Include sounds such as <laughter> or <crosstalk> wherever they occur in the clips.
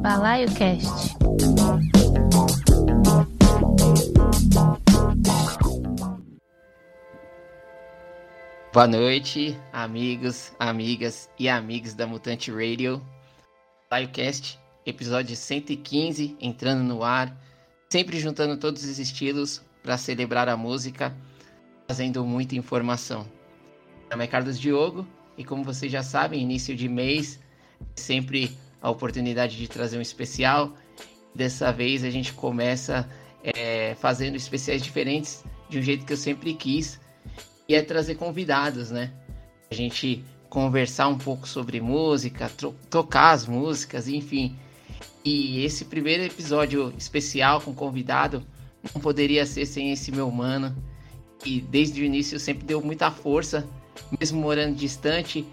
Balaio Cast. Boa noite, amigos, amigas e amigos da Mutante Radio. Livecast, episódio 115, entrando no ar, sempre juntando todos os estilos para celebrar a música, trazendo muita informação. Meu nome é Carlos Diogo e como vocês já sabem, início de mês sempre a oportunidade de trazer um especial. Dessa vez a gente começa é, fazendo especiais diferentes de um jeito que eu sempre quis e é trazer convidados, né? A gente conversar um pouco sobre música, tocar as músicas, enfim. E esse primeiro episódio especial com convidado não poderia ser sem esse meu mano, que desde o início sempre deu muita força, mesmo morando distante,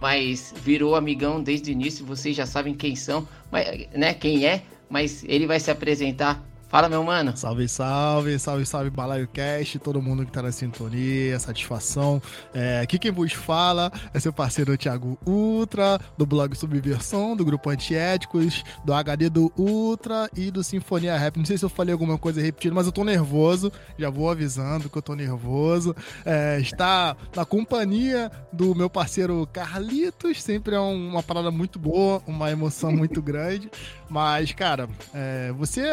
mas virou amigão desde o início, vocês já sabem quem são, mas, né, quem é, mas ele vai se apresentar Fala, meu mano. Salve, salve, salve, salve, Balaio Cast, todo mundo que tá na sintonia, satisfação. É, aqui quem vos fala é seu parceiro Thiago Ultra, do blog Subversão, do grupo Antiéticos, do HD do Ultra e do Sinfonia Rap. Não sei se eu falei alguma coisa repetida, mas eu tô nervoso, já vou avisando que eu tô nervoso. É, está na companhia do meu parceiro Carlitos, sempre é uma parada muito boa, uma emoção muito <laughs> grande. Mas, cara, é, você,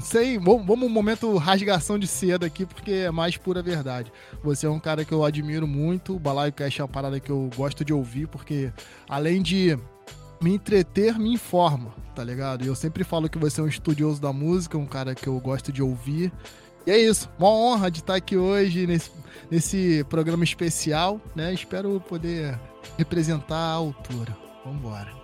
sei, vamos um momento rasgação de seda aqui, porque é mais pura verdade. Você é um cara que eu admiro muito, o Balaio Cash é uma parada que eu gosto de ouvir, porque além de me entreter, me informa, tá ligado? E eu sempre falo que você é um estudioso da música, um cara que eu gosto de ouvir. E é isso, uma honra de estar aqui hoje nesse, nesse programa especial, né? Espero poder representar a altura. Vambora.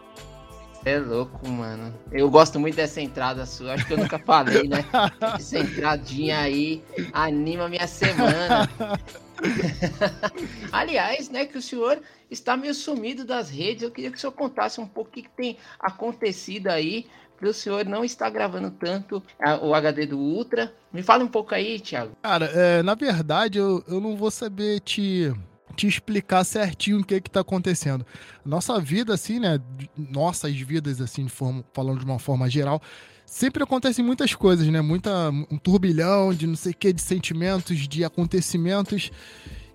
É louco, mano. Eu gosto muito dessa entrada sua. Acho que eu nunca falei, né? <laughs> Essa entradinha aí anima minha semana. <laughs> Aliás, né, que o senhor está meio sumido das redes. Eu queria que o senhor contasse um pouco o que, que tem acontecido aí para o senhor não estar gravando tanto o HD do Ultra. Me fala um pouco aí, Thiago. Cara, é, na verdade, eu, eu não vou saber te te explicar certinho o que que tá acontecendo. Nossa vida, assim, né? Nossas vidas, assim, de forma, falando de uma forma geral, sempre acontecem muitas coisas, né? Muita, um turbilhão de não sei o que, de sentimentos, de acontecimentos.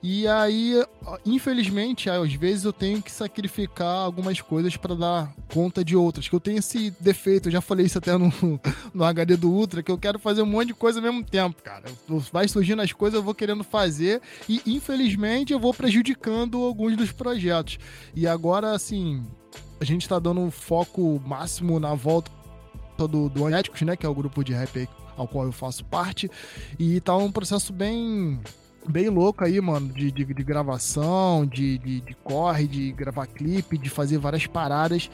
E aí, infelizmente, às vezes eu tenho que sacrificar algumas coisas para dar conta de outras. Que eu tenho esse defeito, eu já falei isso até no, <laughs> no HD do Ultra, que eu quero fazer um monte de coisa ao mesmo tempo, cara. Vai surgindo as coisas, eu vou querendo fazer e infelizmente eu vou prejudicando alguns dos projetos. E agora, assim, a gente tá dando foco máximo na volta do, do Anéticos, né? Que é o grupo de rap ao qual eu faço parte. E tá um processo bem bem louco aí, mano, de, de, de gravação, de, de, de, corre, de gravar clipe, de fazer várias paradas.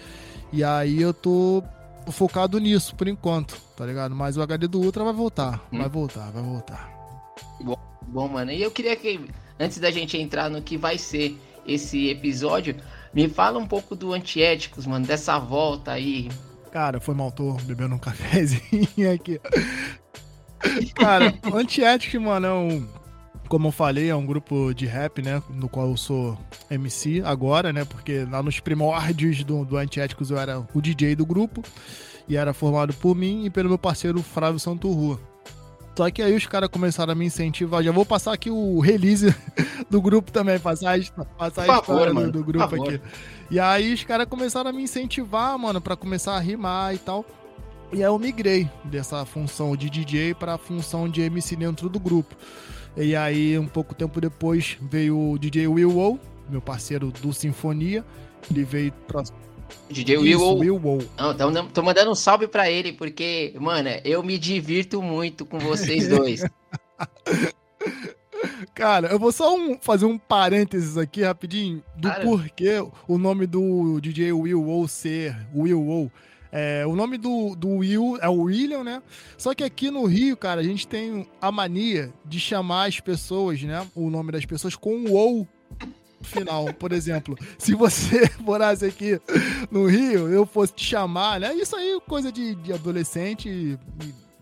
E aí eu tô focado nisso por enquanto, tá ligado? Mas o HD do Ultra vai voltar, hum. vai voltar, vai voltar. Bom, bom, mano, e eu queria que, antes da gente entrar no que vai ser esse episódio, me fala um pouco do Antiéticos, mano, dessa volta aí. Cara, foi mal, tô bebendo um <laughs> cafezinho aqui. Cara, o <laughs> Antiéticos, mano, é um como eu falei, é um grupo de rap, né? No qual eu sou MC agora, né? Porque lá nos primórdios do, do Antiéticos eu era o DJ do grupo. E era formado por mim e pelo meu parceiro Flávio Santurrua. Só que aí os caras começaram a me incentivar. Já vou passar aqui o release <laughs> do grupo também, passar, passar a história do, do, grupo aqui. E aí os caras começaram a me incentivar, mano, para começar a rimar e tal. E aí eu migrei dessa função de DJ para a função de MC dentro do grupo. E aí, um pouco tempo depois, veio o DJ Will meu parceiro do Sinfonia. Ele veio pra. DJ Will Will Não, tô mandando um salve pra ele, porque, mano, eu me divirto muito com vocês dois. <laughs> Cara, eu vou só um, fazer um parênteses aqui rapidinho do Cara... porquê o nome do DJ Will ser Will é, o nome do, do Will é o William, né? Só que aqui no Rio, cara, a gente tem a mania de chamar as pessoas, né? O nome das pessoas com o ou final. Por exemplo, <laughs> se você <laughs> morasse aqui no Rio, eu fosse te chamar, né? Isso aí, coisa de, de adolescente e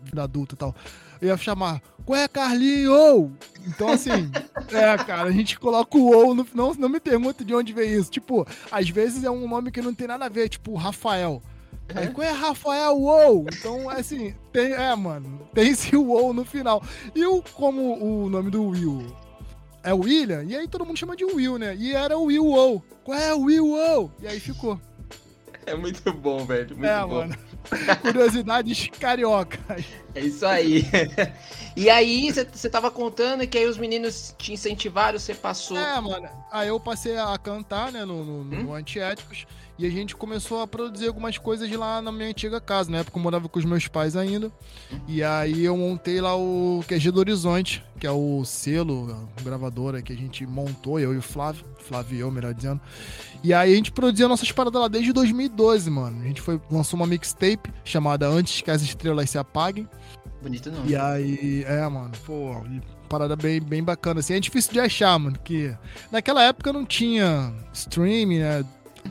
vida adulta e tal. Eu ia chamar, qual é, Carlinho? Então, assim, <laughs> é, cara, a gente coloca o ou no final, não me pergunta de onde veio isso. Tipo, às vezes é um nome que não tem nada a ver, tipo, Rafael. É. Aí, qual é Rafael Uou? Então, assim, tem, é, mano, tem esse Uou no final. E o, como o nome do Will é William, e aí todo mundo chama de Will, né? E era o Will Uou. Qual é o Will Uou? E aí ficou. É muito bom, velho. Muito é, bom. mano. <laughs> Curiosidades cariocas. É isso aí. <laughs> E aí, você tava contando que aí os meninos te incentivaram, você passou. É, mano. Aí eu passei a cantar, né, no, no, no hum? Antiéticos. E a gente começou a produzir algumas coisas lá na minha antiga casa. Na época eu morava com os meus pais ainda. E aí eu montei lá o QG do Horizonte, que é o selo, a gravadora que a gente montou, eu e o Flávio. Flávio e eu, melhor dizendo. E aí a gente produzia nossas paradas lá desde 2012, mano. A gente foi, lançou uma mixtape chamada Antes que as Estrelas Se Apaguem. Bonito não. E aí, é, mano, pô, parada bem, bem bacana. Assim, é difícil de achar, mano, que naquela época não tinha streaming, né?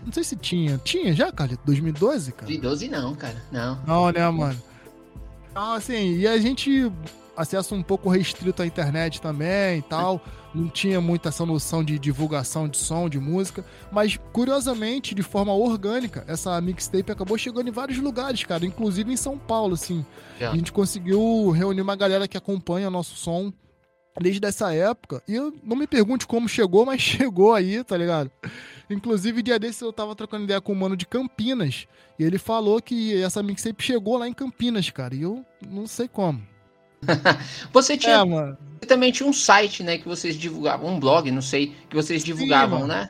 Não sei se tinha. Tinha já, cara? 2012, cara? 2012 não, cara. Não. Não, né, mano? Então, assim, e a gente acesso um pouco restrito à internet também e tal. Não tinha muita essa noção de divulgação de som, de música. Mas, curiosamente, de forma orgânica, essa mixtape acabou chegando em vários lugares, cara. Inclusive em São Paulo, assim. É. A gente conseguiu reunir uma galera que acompanha nosso som desde essa época. E eu não me pergunte como chegou, mas <laughs> chegou aí, tá ligado? Inclusive, dia desses eu tava trocando ideia com o mano de Campinas. E ele falou que essa mixtape chegou lá em Campinas, cara. E eu não sei como. <laughs> você tinha. É, mano. Você também tinha um site, né? Que vocês divulgavam, um blog, não sei, que vocês divulgavam, sim, né?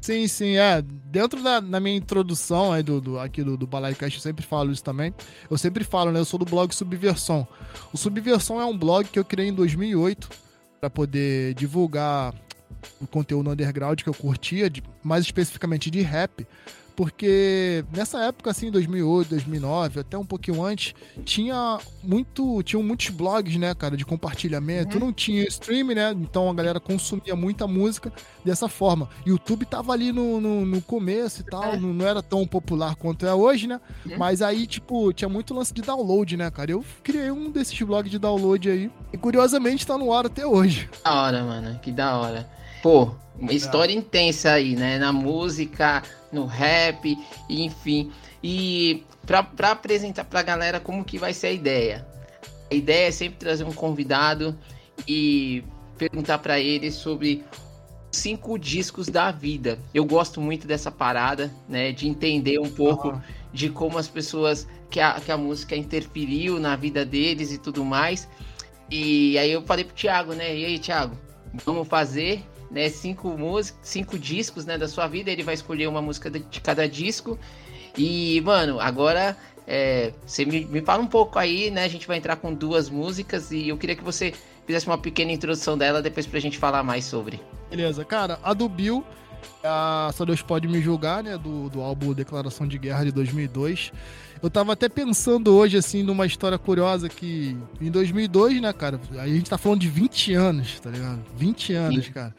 Sim, sim, é. Dentro da, da minha introdução aí do, do, aqui do, do Cast, eu sempre falo isso também. Eu sempre falo, né? Eu sou do blog Subversão. O Subversão é um blog que eu criei em 2008 para poder divulgar conteúdo underground que eu curtia, de, mais especificamente de rap, porque nessa época, assim, 2008, 2009, até um pouquinho antes, tinha muito, tinham muitos blogs, né, cara, de compartilhamento, uhum. não tinha stream, né, então a galera consumia muita música dessa forma. YouTube tava ali no, no, no começo e tal, é. não, não, era tão popular quanto é hoje, né, uhum. mas aí, tipo, tinha muito lance de download, né, cara, eu criei um desses blogs de download aí, e curiosamente tá no ar até hoje. Da hora, mano, que da hora. Pô, uma história intensa aí, né? Na música, no rap, enfim. E para apresentar pra galera como que vai ser a ideia. A ideia é sempre trazer um convidado e perguntar para ele sobre cinco discos da vida. Eu gosto muito dessa parada, né? De entender um pouco uhum. de como as pessoas que a, que a música interferiu na vida deles e tudo mais. E aí eu falei pro Thiago, né? E aí, Thiago, vamos fazer né, cinco músicas, cinco discos, né, da sua vida, ele vai escolher uma música de, cada disco. E, mano, agora é, você me, me fala um pouco aí, né? A gente vai entrar com duas músicas e eu queria que você fizesse uma pequena introdução dela depois pra gente falar mais sobre. Beleza, cara, a do Bill, a Só Deus Pode Me Julgar, né? Do, do álbum Declaração de Guerra de 2002. Eu tava até pensando hoje, assim, numa história curiosa que em 2002, né, cara? A gente tá falando de 20 anos, tá ligado? 20 anos, Sim. cara.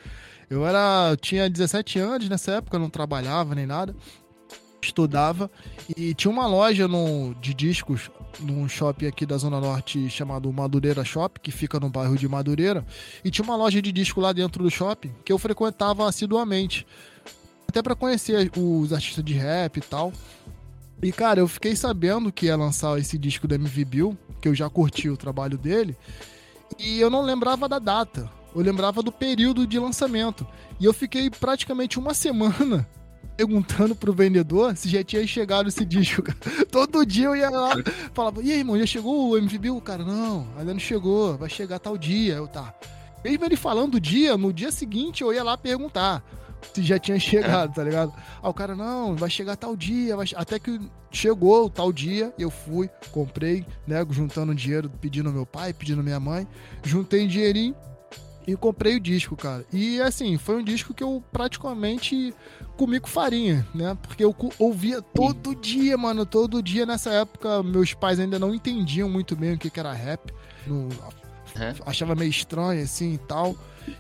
Eu era. Eu tinha 17 anos nessa época, não trabalhava nem nada. Estudava. E tinha uma loja no, de discos num shopping aqui da Zona Norte chamado Madureira Shop, que fica no bairro de Madureira. E tinha uma loja de disco lá dentro do shopping que eu frequentava assiduamente. Até para conhecer os artistas de rap e tal. E, cara, eu fiquei sabendo que ia lançar esse disco da MV Bill, que eu já curti o trabalho dele. E eu não lembrava da data eu lembrava do período de lançamento. E eu fiquei praticamente uma <laughs> semana perguntando pro vendedor se já tinha chegado esse disco. <laughs> Todo dia eu ia lá, falava, e aí, irmão, já chegou o MVB? O cara, não, ainda não chegou, vai chegar tal dia. Eu, tá. Mesmo ele falando o dia, no dia seguinte eu ia lá perguntar se já tinha chegado, tá ligado? Aí o cara, não, vai chegar tal dia, vai... até que chegou o tal dia, eu fui, comprei, né, juntando dinheiro, pedindo meu pai, pedindo minha mãe, juntei dinheirinho, e comprei o disco, cara. E assim, foi um disco que eu praticamente comi com farinha, né? Porque eu ouvia todo dia, mano, todo dia nessa época. Meus pais ainda não entendiam muito bem o que, que era rap. No, achava meio estranho assim e tal.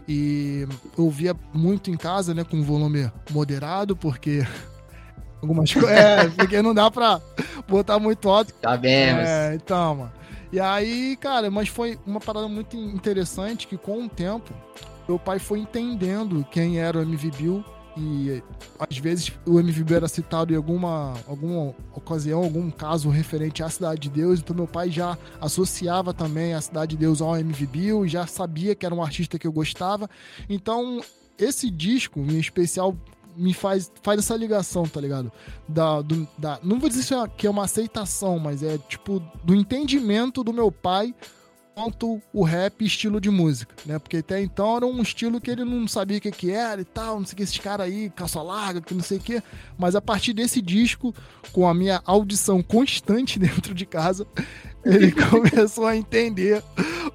E eu ouvia muito em casa, né, com volume moderado, porque <laughs> algumas coisas. É, porque não dá pra botar muito alto. Sabemos. É, então, mano. E aí, cara, mas foi uma parada muito interessante que com o tempo meu pai foi entendendo quem era o MV Bill e às vezes o MVB era citado em alguma, alguma ocasião, algum caso referente à Cidade de Deus, então meu pai já associava também a Cidade de Deus ao MVB, já sabia que era um artista que eu gostava. Então, esse disco, em especial, me faz, faz essa ligação, tá ligado? Da, do, da, não vou dizer que é uma aceitação, mas é tipo do entendimento do meu pai quanto o rap estilo de música, né? Porque até então era um estilo que ele não sabia o que, que era e tal, não sei o que, esses caras aí, calça larga, que não sei o que. Mas a partir desse disco, com a minha audição constante <laughs> dentro de casa, ele <laughs> começou a entender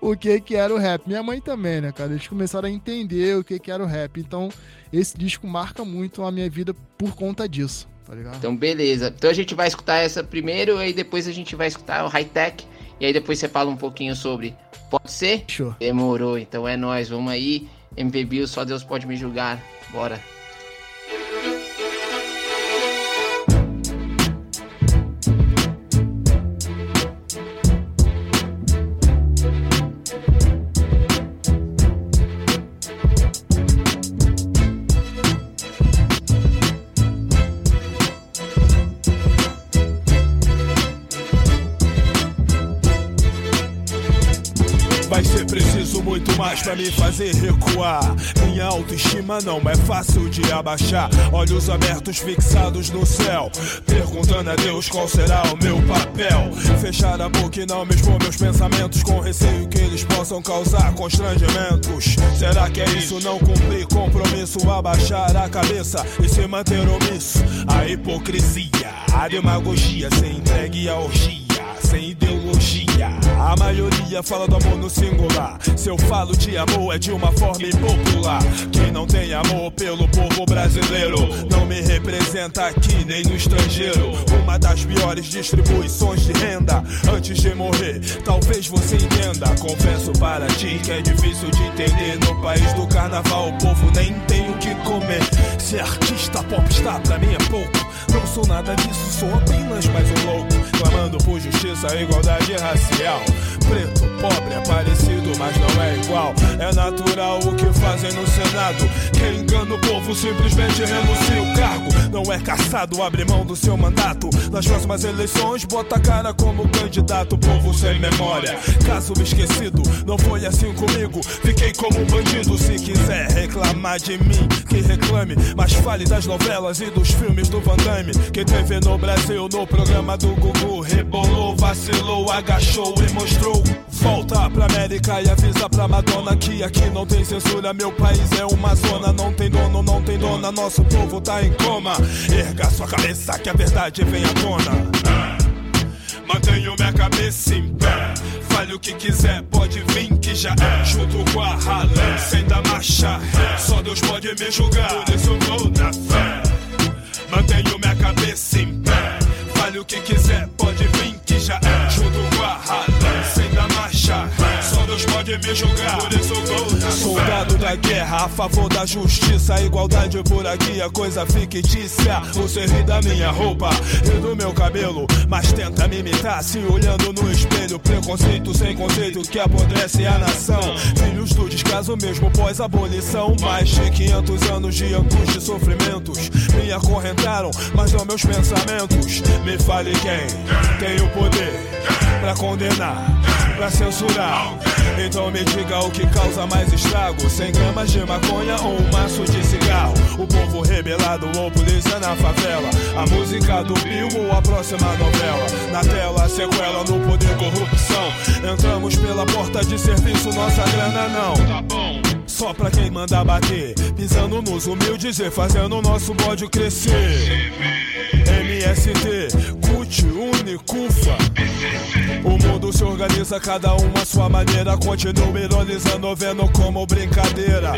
o que, que era o rap. Minha mãe também, né, cara? Eles começaram a entender o que, que era o rap. Então, esse disco marca muito a minha vida por conta disso, tá ligado? Então, beleza. Então a gente vai escutar essa primeiro e depois a gente vai escutar o High Tech. E aí depois você fala um pouquinho sobre. Pode ser? Show. Demorou, então é nós, vamos aí. Bill, só Deus pode me julgar. Bora. Mais pra me fazer recuar. Minha autoestima não é fácil de abaixar. Olhos abertos fixados no céu, perguntando a Deus qual será o meu papel. Fechar a boca e não me expor meus pensamentos, com receio que eles possam causar constrangimentos. Será que é isso? Não cumprir compromisso, abaixar a cabeça e se manter omisso? A hipocrisia, a demagogia, se entregue à orgia sem ideologia. A maioria fala do amor no singular. Se eu falo de amor, é de uma forma impopular. Quem não tem amor pelo povo brasileiro não me representa aqui nem no estrangeiro. Uma das piores distribuições de renda. Antes de morrer, talvez você entenda. Confesso para ti que é difícil de entender. No país do carnaval, o povo nem tem o que comer. Ser artista popstar pra mim é pouco. Não sou nada disso, sou apenas mais um louco. Clamando por justiça e igualdade racial. Preto, pobre, é mas não é igual. É natural o que fazem no Senado. Quem engana o povo simplesmente renuncia o cargo. Não é caçado, abre mão do seu mandato. Nas próximas eleições, bota a cara como candidato. Povo sem memória, caso esquecido. Não foi assim comigo, fiquei como um bandido. Se quiser reclamar de mim, que reclame. Mas fale das novelas e dos filmes do Van Damme. Quem teve no Brasil no programa do Gugu rebolou, vacilou, agachou e mostrou. Volta pra América e avisa pra Madonna que aqui não tem censura. Meu país é uma zona, não tem dono, não tem dona. Nosso povo tá em coma. Erga sua cabeça que a verdade vem à tona. Mantenho minha cabeça em pé. Fale o que quiser, pode vir que já é. Junto com a ralé, sem dar marcha Só Deus pode me julgar, por isso eu na fé. Mantenho minha cabeça em pé. Fale o que quiser, pode vir que já é. Junto com a sem marcha. Só Deus pode me julgar, por isso eu Soldado da guerra, a favor da justiça, igualdade por aqui, a coisa fictícia. Você ri da minha roupa e do meu cabelo, mas tenta me imitar se olhando no espelho. Preconceito sem conceito que apodrece a nação. Filhos do descaso mesmo pós-abolição. Mais de 500 anos de angústia e sofrimentos me acorrentaram, mas não meus pensamentos. Me fale quem tem o poder pra condenar, pra censurar. Então me diga o que causa mais estrago: 100 gramas de maconha ou um maço de cigarro? O povo rebelado ou polícia na favela? A música do Bill ou a próxima novela? Na tela, sequela no poder corrupção. Entramos pela porta de serviço, nossa grana não. Tá bom. Só pra quem manda bater, pisando nos humildes e fazendo o nosso bode crescer. MST, CUT, Unicufa. O mundo se organiza, cada um a sua maneira. Continua ironizando, vendo como brincadeira.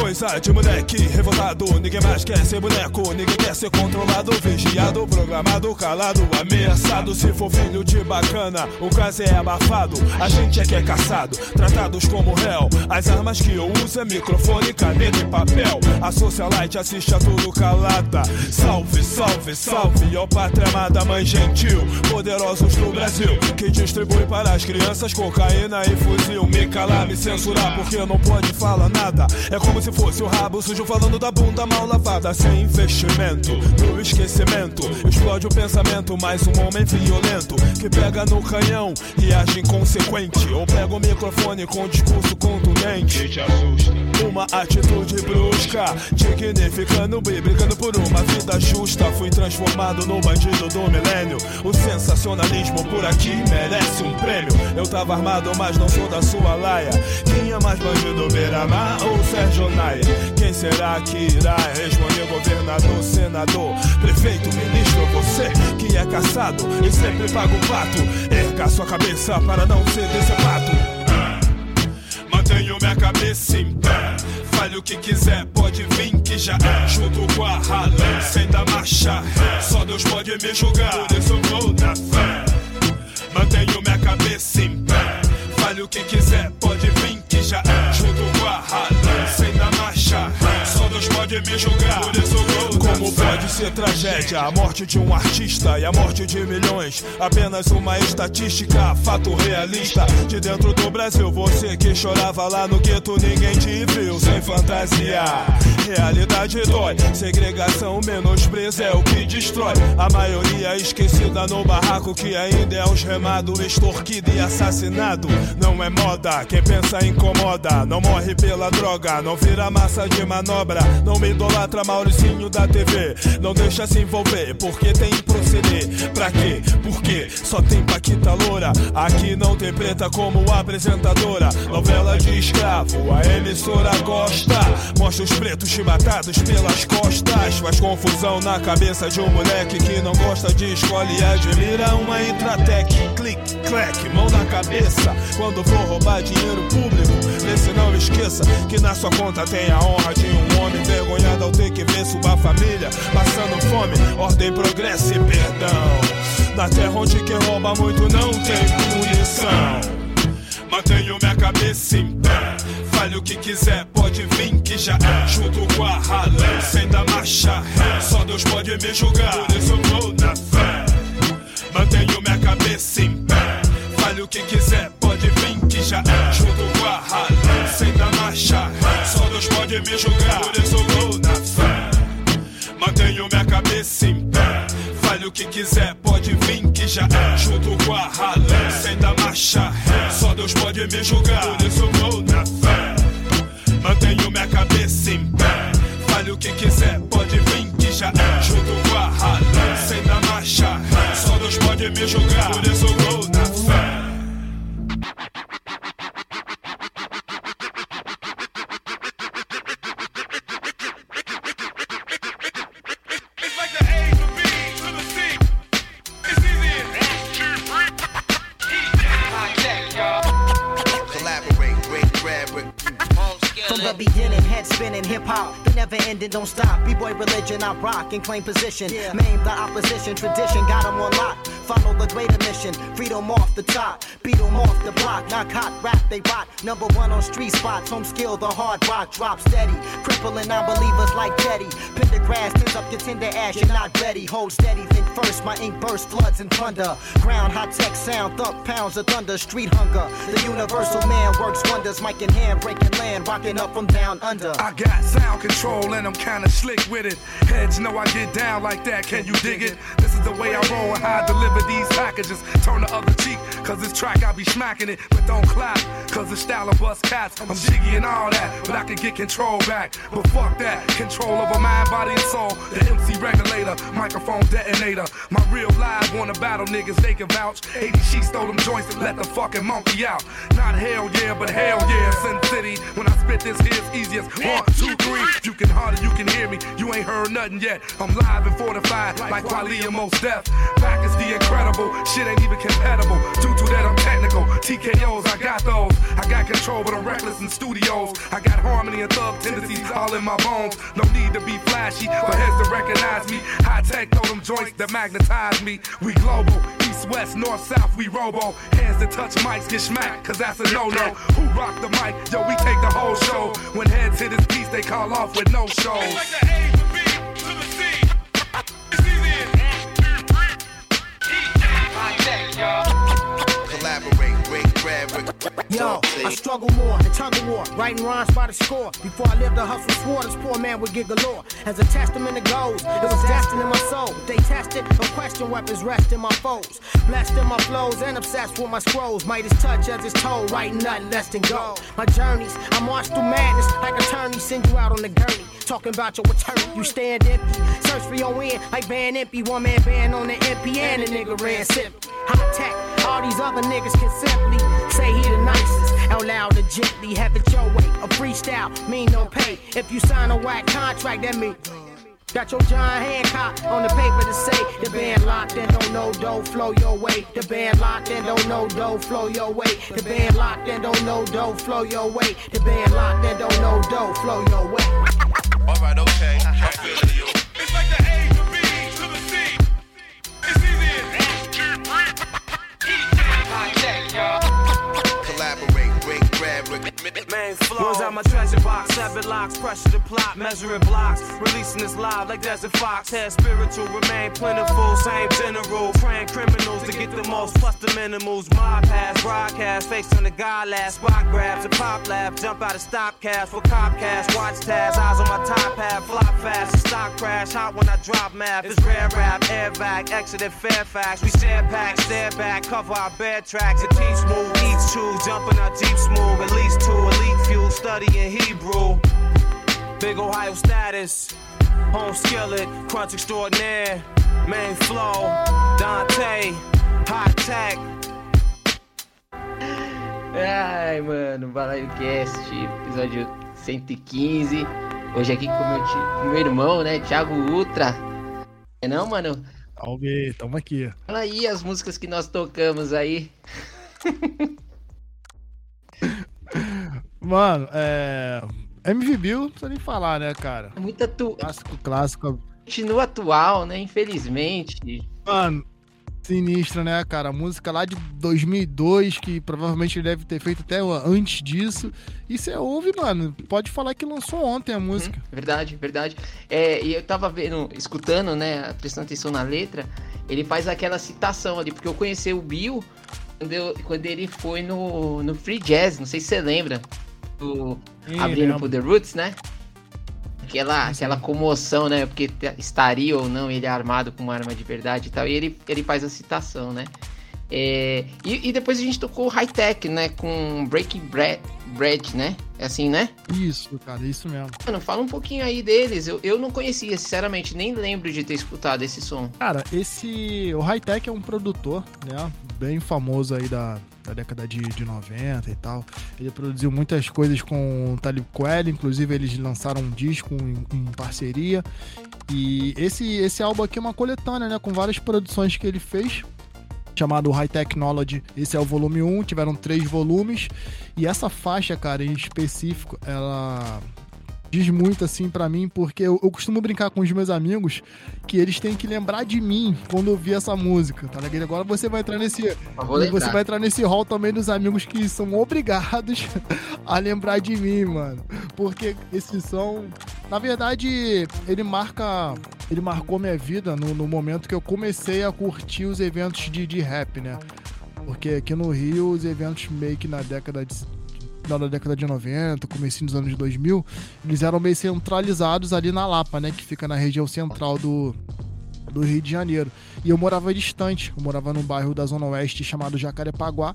Coisa de moleque revoltado. Ninguém mais quer ser boneco, ninguém quer ser controlado. Vigiado, programado, calado, ameaçado. Se for filho de bacana, o caso é abafado. A gente é que é caçado, tratados como réu. As armas que eu uso é microfone, caneta e papel. A socialite assiste a tudo calada. Salve, salve, salve, ó pátria amada mãe gentil, poderosos do Brasil, que distribui para as crianças cocaína e fuzil. Me calar, me censurar, porque não pode falar nada. É como se fosse o rabo sujo falando da bunda mal lavada, sem investimento, no esquecimento. Explode o pensamento, mais um homem violento que pega no canhão e age inconsequente. Ou pega o microfone com um Uma atitude brusca, dignificando brigando por uma vida justa. Fui transformado no bandido do milênio. O sensacionalismo por aqui merece um prêmio. Eu tava armado, mas não sou da sua laia. Quem é mais bandido, Beramar ou Sérgio Naia? Quem será que irá responder? Governador, senador, prefeito, ministro, você que é caçado e sempre paga o pato. Erga sua cabeça para não ser desse pato. Mantenho minha cabeça em pé. Fale o que quiser, pode vir que já é. Junto com a ralé, sem dar marcha ré. Só Deus pode me julgar, por isso eu vou na fé. Mantenho minha cabeça em pé. Fale o que quiser, pode vir que já é. Junto com a ralé, sem dar marcha. Só Deus pode me julgar, Como pode ser tragédia a morte de um artista e a morte de milhões? Apenas uma estatística, fato realista. De dentro do Brasil, você que chorava lá no gueto, ninguém te viu sem fantasia. Realidade dói, segregação, menosprezo é o que destrói. A maioria esquecida no barraco que ainda é os remado, extorquido e assassinado. Não é moda, quem pensa incomoda. Não morre pela droga, não vira massa de manobra. Não me idolatra Mauricinho da TV. Não deixa se envolver, porque tem proceder. Pra quê? Porque só tem Paquita Loura. Aqui não tem preta como apresentadora. Novela de escravo, a emissora gosta. Mostra os pretos chibatados pelas costas. Faz confusão na cabeça de um moleque que não gosta de escola e admira uma Intratec. Clique, clack, mão na cabeça. Quando for roubar dinheiro público, vê se não esqueça que na sua conta tem a honra de um homem envergonhado ao ter que ver sua família passando fome. Ordem, progresso e perdão. Na terra onde quem rouba muito não tem punição. Mantenho minha cabeça em pé. Fale o que quiser, pode vir que já é. Junto com a ralé, sem dar marcha ré. Só Deus pode me julgar, por isso eu vou na fé. Mantenho minha cabeça em pé. Fale o que quiser, pode vir que já é. Junto com a ralé, sem dar marcha. Só Deus pode me julgar, por isso eu vou na fé. Mantenho minha cabeça em pé. Fale o que quiser, pode vir que já é. Junto com a ralé, sem dar marcha. Só Deus pode me julgar, por isso eu vou na fé. Mantenho minha cabeça em pé. Fale o que quiser, pode vir que já é. Junto com a ralé, sem dar marcha. Só Deus pode me julgar, por isso eu vou na fé. Head spinning, hip hop, the never ending, don't stop. B boy religion, I rock and claim position. Maim the opposition, tradition, got 'em on lock. Follow the greater mission, freedom off the top. Beat Beat 'em off the block, knock hot, rap, they rock. Number one on street spots, home skill, the hard rock, drop steady. Crippling non believers like Jetty. Pendergrass, tins up your tender ass, you're not ready. Hold steady, think first, my ink burst, floods and thunder. Ground, high tech sound, thump pounds of thunder, street hunger. The universal man works wonders, mic in hand, breaking land, rocking up from down under. I got sound control and I'm kinda slick with it. Heads know I get down like that, can you dig it? This is the way I roll and how I deliver these packages. Turn the other cheek, cause this track I be smacking it, but don't clap, cause the style of bust cats. I'm jiggy and all that, but I can get control back. But fuck that, control over mind, body, and soul. The MC regulator, microphone detonator. My real live wanna battle niggas, they can vouch. 80 she stole them joints and let the fucking monkey out. Not hell yeah, but hell yeah, Sin City. When I spit this here's easiest. One, two, three. You can harder, you can hear me. You ain't heard nothing yet. I'm live and fortified like Quali and Most Def. Back is the incredible. Shit ain't even compatible. Due to that, I'm technical. TKOs, I got those. I got control, but I'm reckless in studios. I got harmony and thug tendencies all in my bones. No need to be flashy for heads to recognize me. High tech, throw them joints that magnetize me. We global. East, west, north, south, we robo. Hands that touch mics get smacked, cause that's a no-no. Who rock the mic? Yo, we take the whole show. When heads hit his piece, they call off with no shows. Yo, I struggle more and tug of war, writing rhymes by the score. Before I lived a hustle swore, this poor man would get galore. As a testament it goes, it was destined in my soul. They tested, no question, weapons rest in my foes. Blessed in my flows and obsessed with my scrolls. Might as touch as it's told, writing nothing less than gold. My journeys, I march through madness like attorneys, send you out on the gurney. Talking about your return, you stand empty. Search for your end like Van Impy. One man band on the MP and a nigga ran simply. Hot tech, all these other niggas can simply say he the nicest. Out loud and gently, have it your way. A freestyle, mean no pay. If you sign a whack contract, that mean. Got your John Hancock on the paper to say the band locked and don't know dough flow your way. The band locked and don't know dough flow your way. The band locked and don't know dough flow your way. The band locked and don't know dough flow your way. Alright, okay. <laughs> Break. Main flow. Ones out my treasure box, seven locks, pressure to plot, measuring blocks, releasing this live like Desert Fox. Head spiritual, remain plentiful, same general. Praying criminals to get the most, plus the minimals. Mob pass, broadcast, face on the guy last, spot grabs, a pop lab, jump out of stop cash for cop cash, watch tabs, eyes on my top hat, flop fast, stock crash, hot when I drop math. It's rare rap, airbag, exit at Fairfax. We share packs, stare back, cover our bad tracks, and teach move, each choose, jumping our Jeep smooth, at least two elite fuel, studying Hebrew. Big Ohio status, home skillet, crunch extraordinaire, main flow, Dante, high tech. Ai, mano, Balaio Cast, episódio 115. Hoje aqui com meu, meu irmão, né, Thiago Ultra. É não, mano? Salve, tamo aqui. Fala aí as músicas que nós tocamos aí. <laughs> Mano, é. MV Bill, não precisa nem falar, né, cara? É muito atu... Clássico, clássico. Continua atual, né, infelizmente. Mano, sinistro, né, cara? Música lá de 2002, que provavelmente ele deve ter feito até antes disso. E você ouve, mano, pode falar que lançou ontem a música. Verdade, verdade. É, e eu tava vendo, escutando, né, prestando atenção na letra, ele faz aquela citação ali, porque eu conheci o Bill quando, eu- quando ele foi no, no Free Jazz, não sei se você lembra, do Ih, Abrindo pro The Roots, né? Aquela, aquela comoção, né? Porque estaria ou não ele armado com uma arma de verdade e tal. E ele, ele faz a citação, né? É, e, e depois a gente tocou High Tech, né? Com Breaking Bread, Bread, né? É assim, né? Isso, cara, isso mesmo. Mano, fala um pouquinho aí deles. Eu, eu não conhecia, sinceramente, nem lembro de ter escutado esse som. Cara, esse. O High Tech é um produtor, né? Bem famoso aí da, da década de, de 90 e tal. Ele produziu muitas coisas com o Talib Kweli, inclusive eles lançaram um disco em, em parceria. E esse, esse álbum aqui é uma coletânea, né? Com várias produções que ele fez. Chamado High Technology. Esse é o volume 1, tiveram três volumes. E essa faixa, cara, em específico, ela diz muito assim pra mim, porque eu, eu costumo brincar com os meus amigos que eles têm que lembrar de mim quando ouvir essa música, tá ligado? Agora você vai entrar nesse. Você vai entrar nesse hall também dos amigos que são obrigados <laughs> a lembrar de mim, mano. Porque esse som, na verdade, ele marca. Ele marcou minha vida no, no momento que eu comecei a curtir os eventos de, de rap, né? Porque aqui no Rio, os eventos meio que na década de. Final da década de 90, comecinho dos anos 2000, eles eram meio centralizados ali na Lapa, né? Que fica na região central do, do Rio de Janeiro. E eu morava distante, eu morava num bairro da Zona Oeste chamado Jacarepaguá.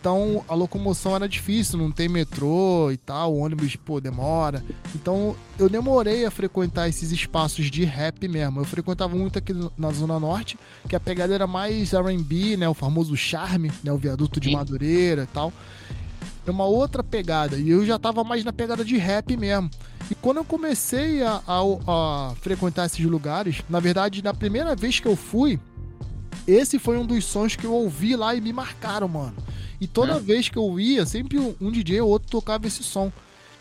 Então a locomoção era difícil, não tem metrô e tal, o ônibus, pô, demora. Então eu demorei a frequentar esses espaços de rap mesmo. Eu frequentava muito aqui na Zona Norte, que a pegada era mais RB, né? O famoso charme, né? O viaduto de. Madureira e tal. É uma outra pegada. E eu já tava mais na pegada de rap mesmo. E quando eu comecei a, a- a frequentar esses lugares, na verdade, na primeira vez que eu fui, esse foi um dos sons que eu ouvi lá e me marcaram, mano. E toda É? vez que eu ia, sempre um DJ ou outro tocava esse som.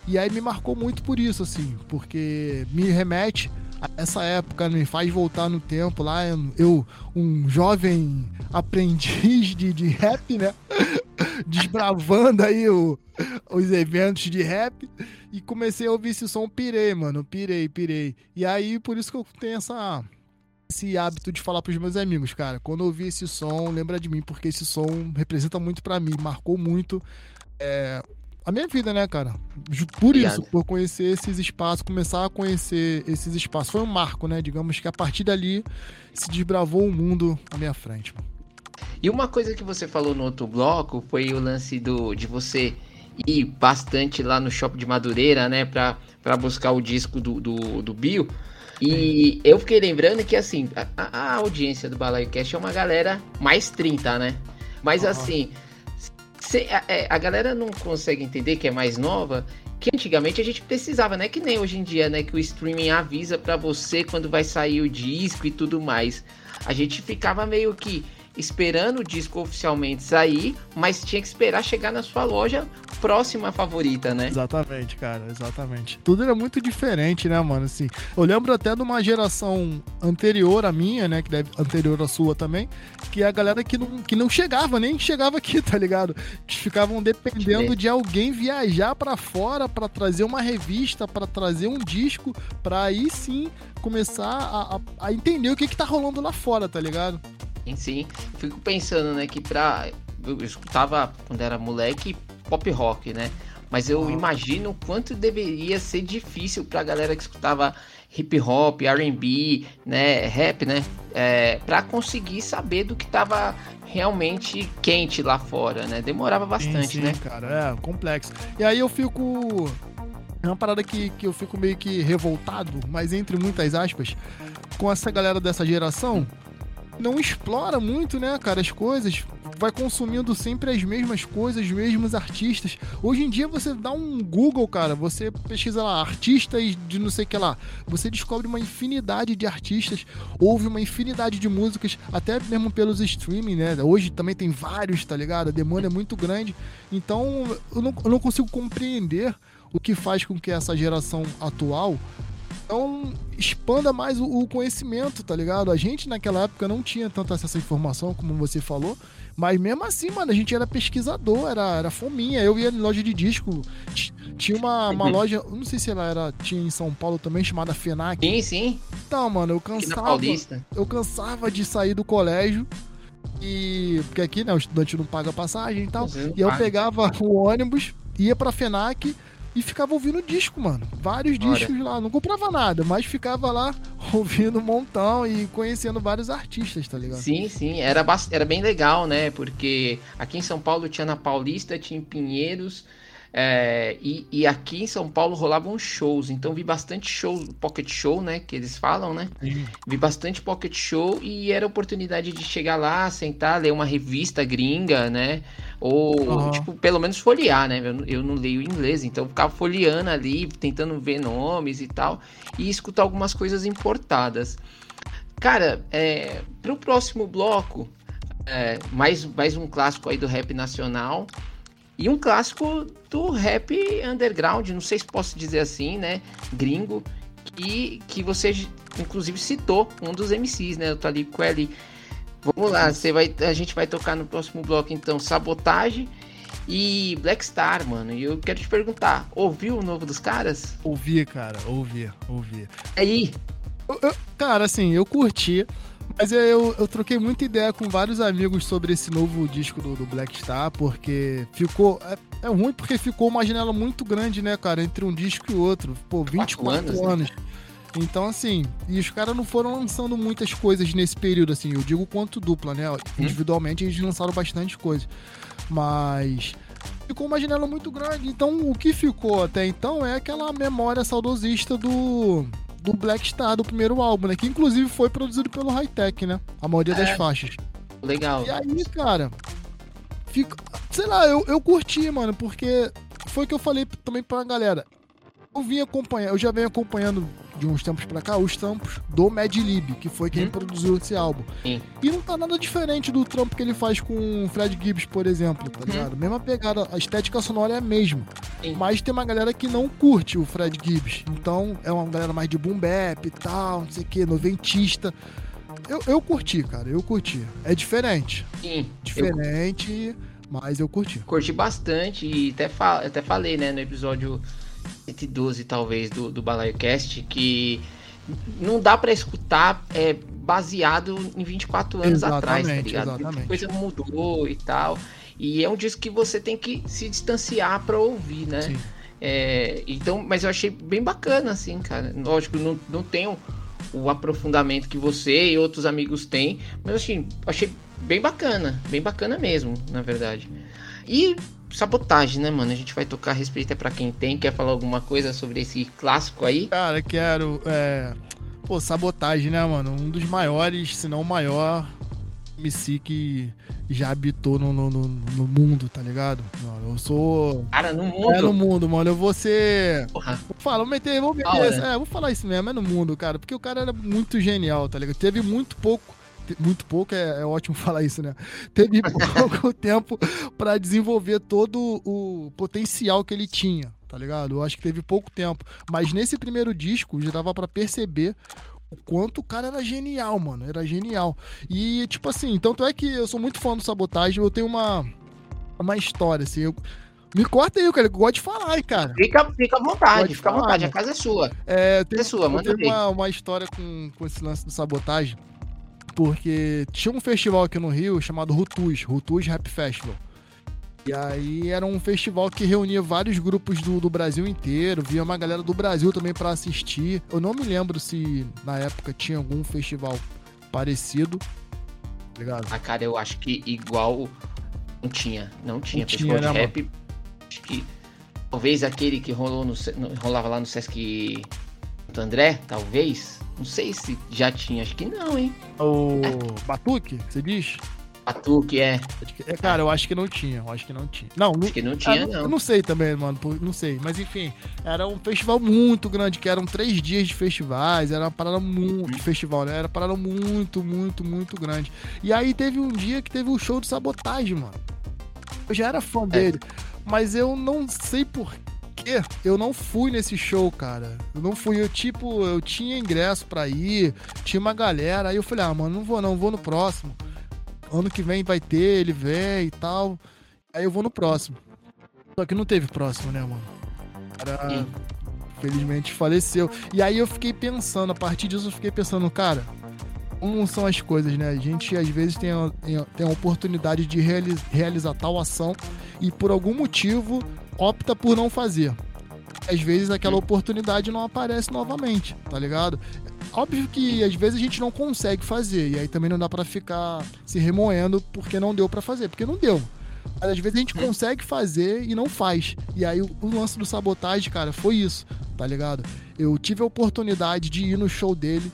E aí me marcou muito por isso, assim, porque me remete essa época, me faz voltar no tempo lá. Eu, um jovem aprendiz de, de rap, né? <laughs> Desbravando aí o- os eventos de rap. E comecei a ouvir esse som, pirei, mano. Pirei, pirei. E aí, por isso que eu tenho essa, esse hábito de falar pros meus amigos, cara, quando eu ouvi esse som, lembra de mim, porque esse som representa muito pra mim, marcou muito é, a minha vida, né, cara? Por Obrigado. isso, por conhecer esses espaços, começar a conhecer esses espaços. Foi um marco, né? Digamos que a partir dali se desbravou um mundo à minha frente. mano. E uma coisa que você falou no outro bloco foi o lance do, de você ir bastante lá no shopping de Madureira, né, pra, pra buscar o disco do, do, do Bill. E eu fiquei lembrando que, assim, a, a audiência do Balaio Cast é uma galera mais 30, né? Mas, Aham. assim, a, é, a galera não consegue entender que é mais nova, que antigamente a gente precisava, né? Que nem hoje em dia, né? Que o streaming avisa pra você quando vai sair o disco e tudo mais. A gente ficava meio que esperando o disco oficialmente sair, mas tinha que esperar chegar na sua loja próxima favorita, né? Exatamente, cara, exatamente. Tudo era muito diferente, né, mano? Assim, eu lembro até de uma geração anterior à minha, né? Que deve anterior à sua também, que é a galera que não, que não chegava, nem chegava aqui, tá ligado? Que ficavam dependendo de alguém viajar pra fora pra trazer uma revista, pra trazer um disco, pra aí sim começar a, a- a entender o que que tá rolando lá fora, tá ligado? Em si, fico pensando, né, que pra. Eu escutava quando era moleque pop rock, né? Mas eu Ah. imagino o quanto deveria ser difícil pra galera que escutava hip hop, RB, né? Rap, né? É, pra conseguir saber do que tava realmente quente lá fora, né? Demorava bastante, sim, sim, né? cara, é complexo. E aí eu fico. É uma parada que, que eu fico meio que revoltado, mas entre muitas aspas, com essa galera dessa geração, não explora muito, né, cara, as coisas. Vai consumindo sempre as mesmas coisas, os mesmos artistas. Hoje em dia você dá um Google, cara, você pesquisa lá, artistas de não sei o que lá. Você descobre uma infinidade de artistas, ouve uma infinidade de músicas, até mesmo pelos streaming, né? Hoje também tem vários, tá ligado? A demanda é muito grande. Então eu não, eu não consigo compreender o que faz com que essa geração atual não expanda mais o, o conhecimento, tá ligado? A gente naquela época não tinha tanto acesso à informação, como você falou, mas mesmo assim, mano, a gente era pesquisador, era, era fominha. Eu ia em loja de disco, tinha uma, uma Uhum. loja, não sei se ela era, tinha em São Paulo também, chamada FENAC. Sim, sim. Então, mano, eu cansava, eu cansava de sair do colégio e porque aqui, né, o estudante não paga passagem e tal. Uhum, E eu paga. pegava o ônibus, ia pra FENAC e ficava ouvindo disco, mano. Vários Olha. discos lá. Não comprava nada, mas ficava lá <laughs> ouvindo um montão e conhecendo vários artistas, tá ligado? Sim, sim, era, era bem legal, né? Porque aqui em São Paulo tinha na Paulista, tinha em Pinheiros, é, e, e aqui em São Paulo rolavam shows, então vi bastante show, pocket show, né? Que eles falam, né? Vi bastante pocket show e era oportunidade de chegar lá, sentar, ler uma revista gringa, né? Ou, Aham. tipo, pelo menos folhear, né? Eu, não- eu não leio inglês, então eu ficava folheando ali, tentando ver nomes e tal, e escutar algumas coisas importadas. Cara, é, pro próximo bloco, é, mais, mais um clássico aí do rap nacional e um clássico do rap underground, não sei se posso dizer assim, né? Gringo, que, que você inclusive citou um dos MCs, né? O Talib Kweli. Vamos lá, você vai, a gente vai tocar no próximo bloco então Sabotage e Black Star, mano. E eu quero te perguntar, ouviu o novo dos caras? Ouvi, cara, ouvi, ouvi. Aí, Eu- eu- cara, assim, eu curti, mas eu, eu troquei muita ideia com vários amigos sobre esse novo disco do, do Black Star, porque ficou. É, é ruim porque ficou uma janela muito grande, né, cara, entre um disco e outro. Pô, 24 anos, anos. né? Então, assim, e os caras não foram lançando muitas coisas nesse período, assim, eu digo quanto dupla, né? Individualmente eles lançaram bastante coisa. Mas ficou uma janela muito grande. Então, o que ficou até então é aquela memória saudosista do, do Black Star, do primeiro álbum, né? Que inclusive foi produzido pelo Hightech, né? A maioria das faixas. legal. E aí, cara, fica. Sei lá, eu, eu curti, mano, porque foi o que eu falei também pra galera. Eu vim acompanhar, eu já venho acompanhando de uns tempos pra cá os trampos do Mad Lib, que foi quem Hum. produziu esse álbum. Sim. E não tá nada diferente do trampo que ele faz com o Fred Gibbs, por exemplo, tá ligado? Mesma pegada, a estética sonora é a mesma. Sim. Mas tem uma galera que não curte o Fred Gibbs. Então é uma galera mais de boom bap e tal, não sei o que, noventista. Eu, eu curti, cara, eu curti. É diferente. Sim, eu Diferente, mas eu curti. curti bastante e até, fa até falei, né, no episódio 112, talvez, do, do BalaioCast, que não dá pra escutar é, baseado em 24 anos atrás, tá Exatamente, ligado? exatamente. Muita coisa mudou e tal. E é um disco que você tem que se distanciar pra ouvir, né? Sim. É, então, mas eu achei bem bacana, assim, cara. Lógico, não, não tenho o aprofundamento que você e outros amigos têm, mas assim, achei bem bacana, bem bacana mesmo, na verdade. E sabotagem, né, mano? A gente vai tocar respeito é pra quem tem. Quer falar alguma coisa sobre esse clássico aí? Cara, quero. É... Pô, sabotagem, né, mano? Um dos maiores, se não o maior MC que já habitou no, no, no- no mundo, tá ligado? Mano, eu sou. Cara, no mundo. É no mundo, mano. Eu vou ser. Porra, Vou falar, vou meter, vou meter. Essa- É, vou falar isso mesmo, é no mundo, cara. Porque o cara era muito genial, tá ligado? Teve muito pouco. Muito pouco é, é ótimo <laughs> falar isso, né? Teve <laughs> pouco tempo pra desenvolver todo o potencial que ele tinha, tá ligado? Eu acho que teve pouco tempo. Mas nesse primeiro disco já dava pra perceber o quanto o cara era genial, mano. Era genial. E, tipo assim, tanto é que eu sou muito fã do Sabotagem. Eu tenho uma, uma história, assim. Eu, me corta aí, cara. Eu gosto de falar, hein, cara. fica, fica à vontade, Pode fica à falar, vontade, a mano. casa é sua. É, tem, É sua, eu manda uma, uma história com, com esse lance do sabotagem, porque tinha um festival aqui no Rio chamado Rutus, Rutus Rap Festival. E aí era um festival que reunia vários grupos do, do Brasil inteiro, via uma galera do Brasil também pra assistir. Eu não me lembro se na época tinha algum festival parecido. tá Ligado? Ah, cara, eu acho que igual não tinha, não tinha. Não Festival tinha, de né, rap, acho que talvez aquele que rolou no- rolava lá no Sesc Santo André, talvez. Não sei se já tinha, acho que não, hein? O Batuque, você diz? Batuque é, É, cara, eu acho que não tinha, eu acho que não tinha. Não, não, acho que não tinha, Ah, não. Eu não sei também, mano, não sei. Mas enfim, era um festival muito grande, que eram três dias de festivais, era uma parada muito. de festival, né? Era uma parada muito, muito, muito grande. E aí teve um dia que teve o show do sabotagem, mano. Eu já era fã dele, mas eu não sei por quê. Eu não fui nesse show, cara. Eu não fui. Eu, tipo, eu tinha ingresso pra ir, tinha uma galera. Aí eu falei, ah, mano, não vou não, vou no próximo. Ano que vem vai ter, ele vem e tal. Aí eu vou no próximo. Só que não teve próximo, né, mano? Cara, felizmente, faleceu. E aí eu fiquei pensando, a partir disso eu fiquei pensando, cara, como são as coisas, né? A gente às vezes tem a, tem a oportunidade de reali- realizar tal ação e por algum motivo opta por não fazer. Às vezes aquela oportunidade não aparece novamente, tá ligado? Óbvio que às vezes a gente não consegue fazer, e aí também não dá pra ficar se remoendo porque não deu pra fazer, porque não deu. Mas às vezes a gente consegue fazer e não faz. E aí o, o lance do sabotagem, cara, foi isso, tá ligado? Eu tive a oportunidade de ir no show dele,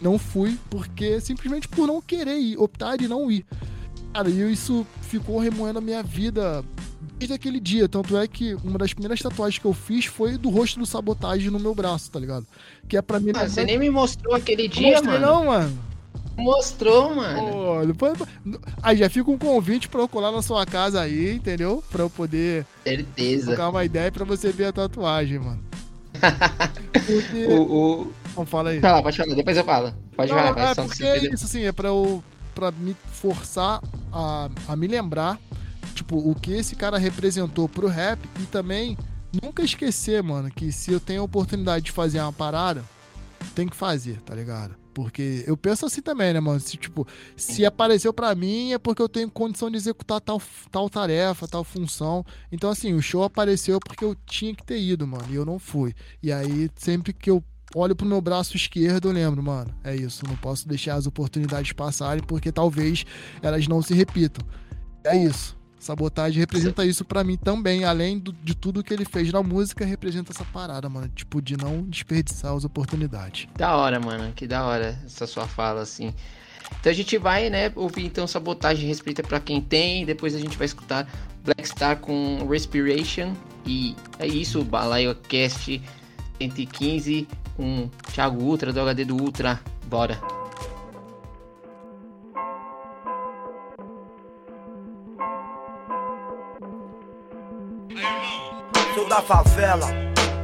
não fui, porque simplesmente por não querer ir, optar de não ir. Cara, e isso ficou remoendo a minha vida desde aquele dia. Tanto é que uma das primeiras tatuagens que eu fiz foi do rosto do sabotagem no meu braço, tá ligado? Que é pra mim. Ah, você nem me mostrou aquele Não dia, mostrei mano. não, mano. Mostrou, mano. Pô, depois... Aí já fica um convite pra eu colar na sua casa aí, entendeu? Pra eu poder Certeza. trocar uma ideia pra você ver a tatuagem, mano. <laughs> Porque. O, o... Não, fala aí. Fala, pode falar, depois eu falo. Pode Não, falar, vai. é porque é isso, assim, é pra eu. pra me forçar a, a me lembrar, tipo, o que esse cara representou pro rap e também nunca esquecer, mano, que se eu tenho a oportunidade de fazer uma parada, tem que fazer, tá ligado? Porque eu penso assim também, né, mano? Se, tipo, se apareceu pra mim é porque eu tenho condição de executar tal, tal tarefa, tal função. Então, assim, o show apareceu porque eu tinha que ter ido, mano, e eu não fui. E aí, sempre que eu olho pro meu braço esquerdo, eu lembro, mano, é isso, não posso deixar as oportunidades passarem porque talvez elas não se repitam. É isso. Sabotagem representa isso pra mim também, além do- de tudo que ele fez na música, representa essa parada, mano, tipo de não desperdiçar as oportunidades. Da hora, mano. Que da hora essa sua fala, assim. Então a gente vai, né, ouvir então sabotagem respeita pra quem tem. Depois a gente vai escutar Black Star com Respiration. E é isso, Balaio Cast 115 com Thiago Ultra, do HD do Ultra. Bora. Sou da favela,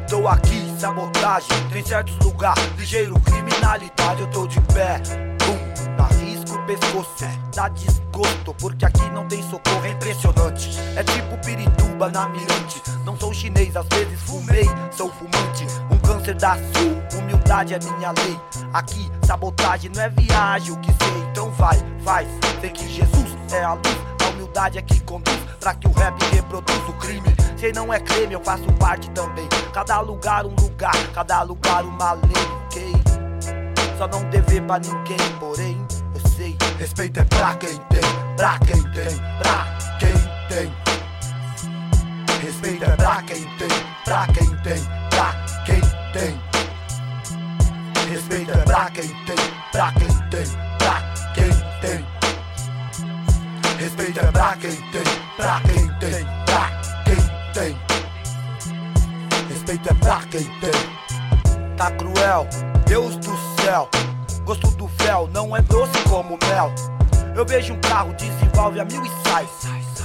tô aqui, sabotagem. Tem certos lugares, ligeiro, criminalidade. Eu tô de pé, bum, dá risco o pescoço, dá desgosto. Porque aqui não tem socorro, é impressionante. É tipo Pirituba na mirante. Não sou chinês, às vezes fumei, sou fumante. Um câncer da sul, humildade é minha lei. Aqui, sabotagem não é viagem, o que sei, então vai, faz. Sei que Jesus é a luz, a humildade é que conduz pra que o rap reproduz o crime. Se não é crime, eu faço parte também. Cada lugar um lugar, cada lugar uma lei, ok? Só não dever pra ninguém, porém, eu sei. Respeito é pra quem tem, pra quem tem, pra quem tem. Respeito é pra quem tem, pra quem tem, pra quem tem. Respeito é pra quem tem, pra quem tem, pra quem tem. Respeito é pra quem tem, pra quem tem, pra quem tem. Respeito é pra quem tem. Tá cruel, Deus do céu. Gosto do fel, não é doce como mel. Eu vejo um carro, desenvolve a mil e sai.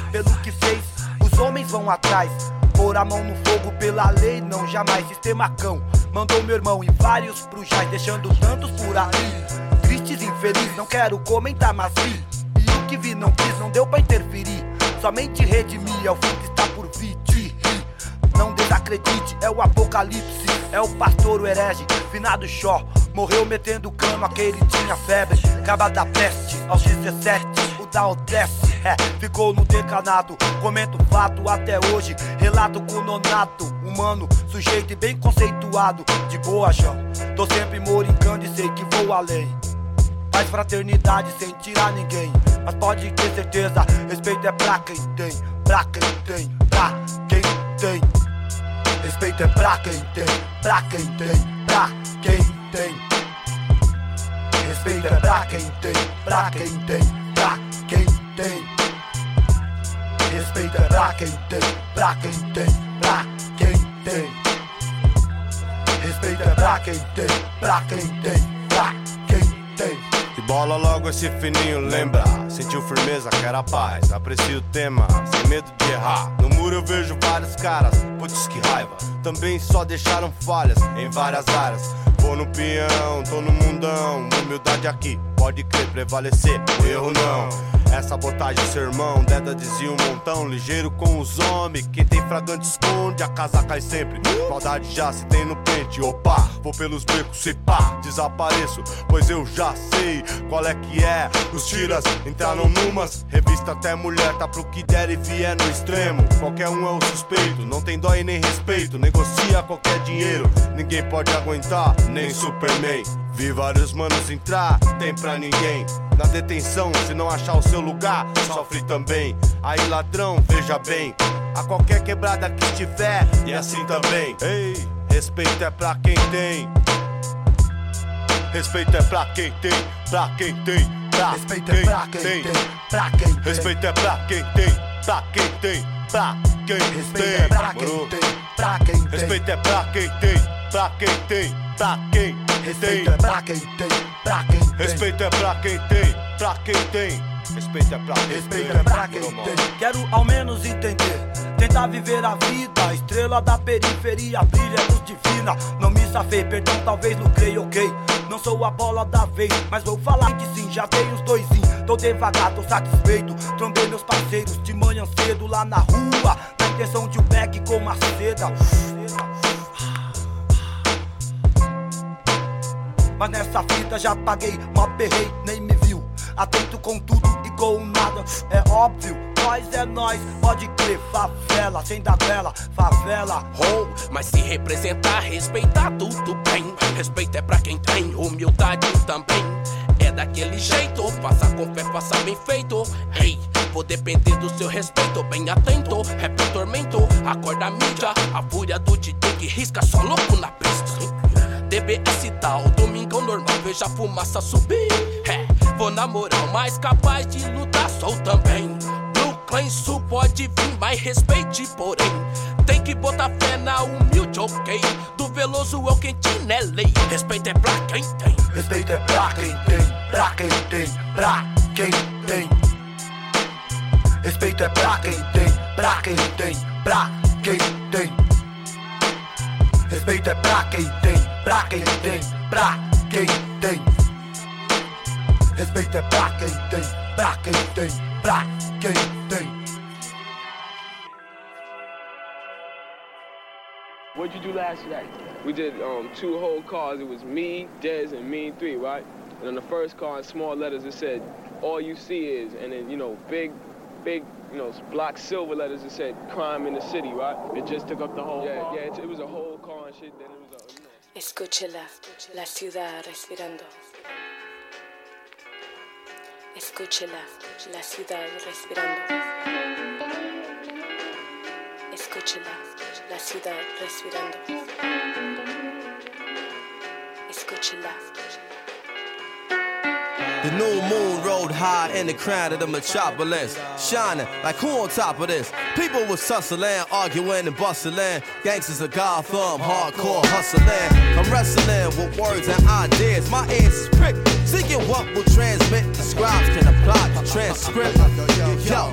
Pelo que fez, os homens vão atrás. Pôr a mão no fogo pela lei, não jamais. Sistema cão, mandou meu irmão e vários pro jaz, deixando tantos por aí. Tristes, infeliz, não quero comentar, mas vi. E que vi não quis, não deu pra interferir. Somente redimir é o fim que está por vir. Não desacredite, é o apocalipse. É o pastor, o herege, finado Xó. Morreu metendo cano, aquele tinha febre. Caba da peste, aos 17, o da Odesse. É, ficou no decanato. Comento fato até hoje. Relato com nonato, humano, sujeito e bem conceituado. De boa, João. Tô sempre moricando e sei que vou além. Faz fraternidade sem tirar ninguém. Mas pode ter certeza, respeito é pra quem tem, pra quem tem, pra quem tem. Respeito é pra quem tem, pra quem tem, pra quem tem. Respeito é pra quem tem, pra quem tem, pra quem tem. Respeito é pra quem tem, pra quem tem, pra quem tem. Respeito é pra quem tem, pra quem tem, pra quem tem. Bola logo esse fininho, lembra? Sentiu firmeza, quer a paz. Aprecio o tema, sem medo de errar. No muro eu vejo vários caras, putz que raiva. Também só deixaram falhas em várias áreas. Vou no peão, tô no mundão. Humildade aqui, pode crer, prevalecer. Erro não. Essa sabotagem, sermão, Deda dizia um montão, ligeiro com os homens. Quem tem fragante esconde, a casa cai sempre. Maldade já se tem no pente, opa, vou pelos becos, se pá, desapareço, pois eu já sei qual é que é. Os tiras entraram numas, revista até mulher, tá pro que der e vier no extremo. Qualquer um é o suspeito, não tem dó e nem respeito, negocia qualquer dinheiro, ninguém pode aguentar, nem Superman. Vi vários manos entrar, tem pra ninguém. Na detenção, se não achar o seu lugar, sofre também. Aí ladrão, veja bem, a qualquer quebrada que estiver, e assim também. Ei, respeito é pra quem tem. Respeito é pra quem tem, pra quem tem, pra Respeito é pra quem tem, pra quem tem. Respeito é pra quem tem, pra quem tem, pra quem Respeito é tem. pra quem tem, pra quem tem. Respeito é pra quem tem, pra quem tem, pra quem tem. Respeito é pra quem tem, pra quem tem. Respeito é pra quem tem, pra quem tem. Respeito é pra quem tem. Respeito é pra quem tem. Quero ao menos entender. Tentar viver a vida, estrela da periferia, brilha luz divina. Não me safei, perdão, talvez lucrei, ok. Não sou a bola da vez, mas vou falar que sim, já dei os doisinhos. Tô devagar, tô satisfeito. Trombei meus parceiros de manhã cedo lá na rua. Na intenção de um beck com uma seda. Mas nessa fita já paguei, mó perrei, nem me viu. Atento com tudo e com nada, é óbvio. Nós é nós, pode crer, favela, sem da vela, favela. Oh, mas se representar, respeitar tudo bem. Respeito é pra quem tem, humildade também. É daquele jeito, faça com fé, faça bem feito. Hey, vou depender do seu respeito, bem atento. Rap tormento, acorda a mídia. A fúria do DJ que risca só louco na pista. DBS tal, domingão normal, veja a fumaça subir. É, vou na moral, mas capaz de lutar, sou também. Brooklyn Sul pode vir, mas respeite, porém. Tem que botar fé na humilde, ok? Do Veloso é o quentinho, é lei. Respeito é pra quem tem. Respeito é pra quem tem, pra quem tem, pra quem tem. Respeito é pra quem tem, pra quem tem, pra quem tem. Respeito é pra quem tem, pra quem tem, pra quem tem. Respeito é pra quem tem, pra quem tem, pra quem tem. what'd you do last night? We did um, two whole cars. It was me, Dez, and me three, right? And on the first car, in small letters, it said, "All you see is," and then you know, big, big, you know, black silver letters, it said, "Crime in the city," right? It just took up the whole. Yeah, yeah, it, it was a whole car and shit. Then it was a. You know, Escúchela, la ciudad respirando. Escúchela, la ciudad respirando. Escúchela, la ciudad respirando. Escúchela. The new moon rode high in the crown of the metropolis, shining like who on top of this? People was tussling, arguing and bustling. Gangsters of Gotham, hardcore hustling. I'm wrestling with words and ideas. My ears is pricked, seeking what will transmit. The scribes can apply the transcript.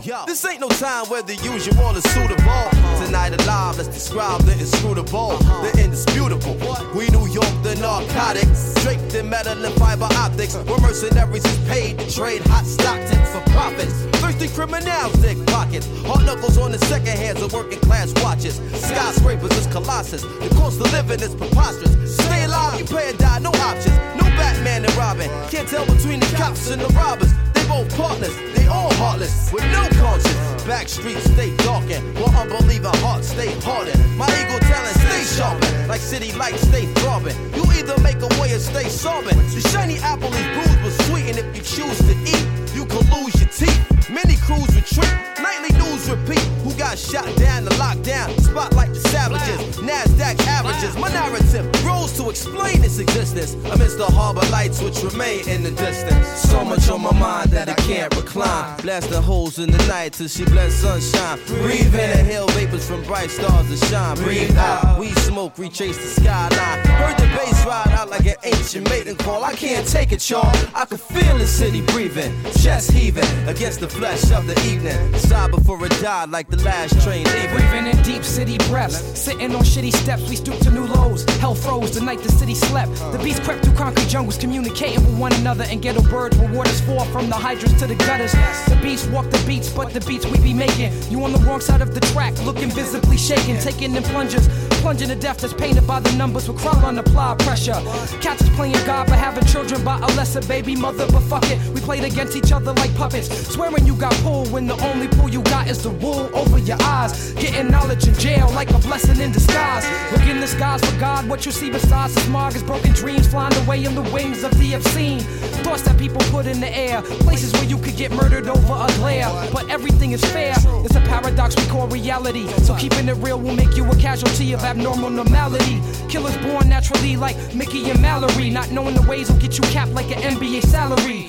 Yo, this ain't no time where the usual is suitable. Tonight alive, let's describe the inscrutable, the indisputable. We New York, the narcotics, draped in metal and fiber optics. Where mercenaries is paid to trade hot stock tips for profits. Thirsty criminals dig pockets. Hard knuckles on the second hands of working class watches. Skyscrapers is colossus. The cost of living is preposterous. Stay alive, you pay or die, no options. No Batman and Robin. Can't tell between the cops and the robbers. They both partners, they all heartless, with no conscience. Back streets stay darkened, while unbelieving hearts stay hardened. My ego talent stay sharpened, like city lights stay throbbing. You either make a way or stay sobbing. The shiny apple is bruised but sweet, and if you choose to eat, you can lose your teeth. Many crews retreat, nightly news repeat. Who got shot down, the lockdown, spotlight the savages, NASDAQ averages. My narrative grows to explain its existence amidst the harbor lights which remain in the distance. So much on my mind that I can't recline. Blast the holes in the night till she blends sunshine. Breathe in, inhale vapors from bright stars that shine. Breathe out, we smoke, retrace the skyline. Heard the bass ride out like an ancient maiden call. I can't take it, y'all. I can feel the city breathing, chest heaving against the flesh of the evening. Sigh before it died like the last train leaving. Breathing in deep city breaths, sitting on shitty steps, we stoop to new lows. Hell froze the night the city slept. The beats crept through concrete jungles, communicating with one another. And ghetto birds where waters fall from the hydrants to the gutters. The beats walk the beats, but the beats we be making. You on the wrong side of the track, looking visibly shaken, taking in plungers. Plunging to death that's painted by the numbers with crawl on apply pressure. Cats is playing God, but having children by a lesser baby mother. But fuck it, we played against each other like puppets. Swearing you got pulled when the only pull you got is the wool over your eyes. Getting knowledge in jail like a blessing in disguise. Look in the skies for God, what you see besides the smog is broken dreams flying away in the wings of the obscene. Thoughts that people put in the air, places where you could get murdered over a glare. But everything is fair, it's a paradox we call reality. So keeping it real will make you a casualty of abnormal normality. Killers born naturally like Mickey and Mallory. Not knowing the ways will get you capped like an NBA salary.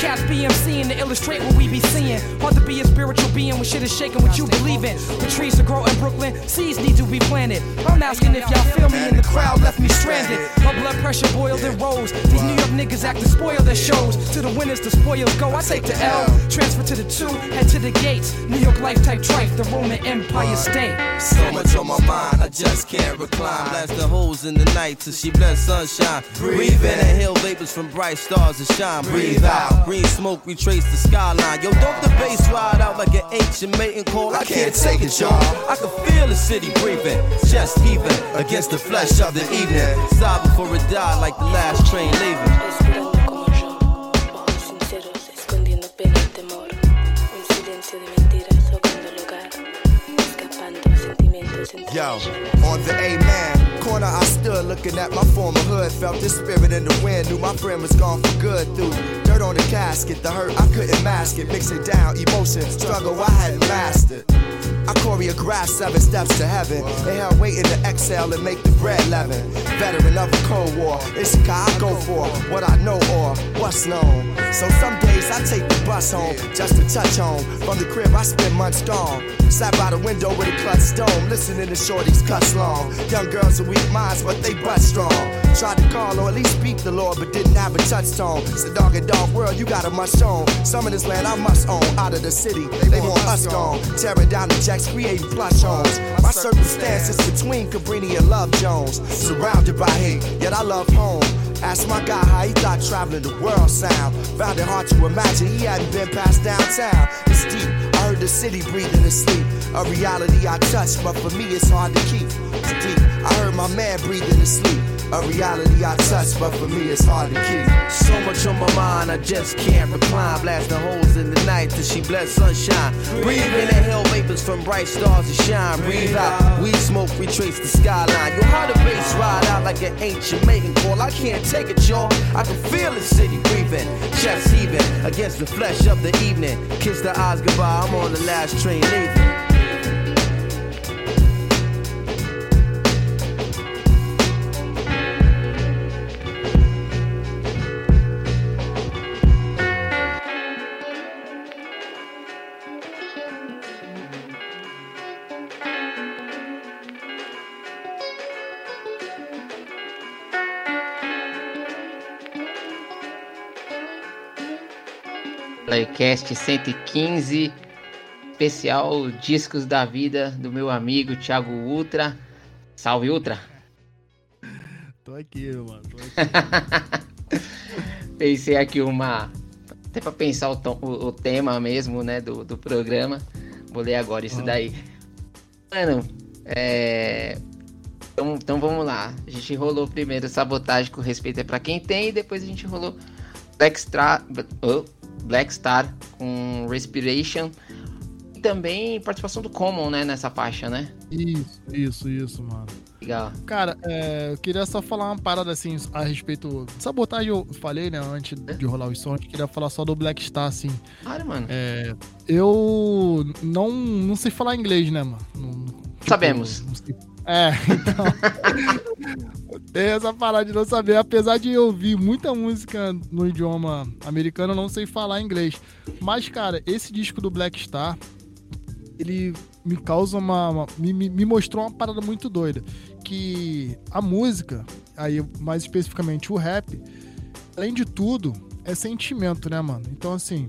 Cats BMC to illustrate what we be seeing. Hard to be a spiritual being when shit is shaking what you believe in. The trees to grow in Brooklyn, seeds need to be planted. I'm asking if y'all feel me and the crowd left me stranded. My blood pressure boiled and rose. These New York niggas act to spoil their shows. To the winners, the spoils go. I take the L, transfer to the two, head to the gates. New York life type trife, the Roman Empire state. So much on my mind, I just can't recline. Blasting holes in the night till she bless sunshine. Breathe in, inhale vapors from bright stars that shine. Breathe out. Green smoke retrace the skyline. Yo, don't the bass ride out like an ancient mating call? I can't take it, y'all. I can feel the city breathing, chest heaving against the flesh of the evening. Sigh before it died like the last train leaving. Yo, on the A-man corner, I stood looking at my former hood. Felt the spirit in the wind, knew my friend was gone for good. Through dirt on the casket, the hurt I couldn't mask it. Mixing down emotion, struggle I hadn't mastered. I choreographed seven steps to heaven. Inhale, waiting to exhale and make the bread leaven. Veteran of a Cold War, it's the guy I go for what I know or what's known. So some days I take the bus home just to touch home. From the crib, I spend months gone. Sat by the window with a clutch stone, listening to shorties cuss long. Young girls with weak minds, but they butt strong. Tried to call or at least speak the Lord, but didn't have a touchstone. It's a dog and dog world, you got a must own. Some of this land I must own. Out of the city, they want us gone. Tearing down the creating plush homes. My circumstances between Cabrini and Love Jones. Surrounded by hate, yet I love home. Asked my guy how he thought traveling the world sound. Found it hard to imagine he hadn't been past downtown. It's deep. I heard the city breathing in sleep. A reality I touch, but for me it's hard to keep. It's deep. I heard my man breathing in sleep. A reality I touch, but for me it's hard to keep. So much on my mind, I just can't recline. Blasting holes in the night till she bless sunshine. Breathe in the hell vapors from bright stars to shine. Breathe out, we smoke, we trace the skyline. Yo, how the bass ride out like an ancient mating call. I can't take it, y'all. I can feel the city breathing, chest heaving against the flesh of the evening. Kiss the eyes goodbye, I'm on the last train leaving. Playcast 115, especial Discos da Vida do meu amigo Thiago Ultra. Salve Ultra! Tô aqui, mano. Tô aqui. <laughs> Pensei aqui uma. Até pra pensar o, tom- o- o tema mesmo, né, do, do programa. Vou ler agora isso Ah. daí. Mano, é. Então, então vamos lá. A gente rolou primeiro sabotagem com respeito é pra quem tem, e depois a gente rolou Black Star, oh, Black Star com Respiration. E também participação do Common, né, nessa faixa, né? Isso, isso, isso, mano. Legal. Cara, é, eu queria só falar uma parada assim a respeito. Sabotagem eu falei, né, antes de rolar os sons. Queria falar só do Black Star, assim. Claro, mano. É, eu não, não sei falar inglês, né, mano? Não- tipo, Sabemos. não sei- É, então. <laughs> Tem essa parada de não saber. Apesar de eu ouvir muita música no idioma americano, eu não sei falar inglês. Mas, cara, esse disco do Black Star, ele me causa uma. uma- me, me- mostrou uma parada muito doida. Que a música, aí mais especificamente o rap, além de tudo, é sentimento, né, mano? Então, assim,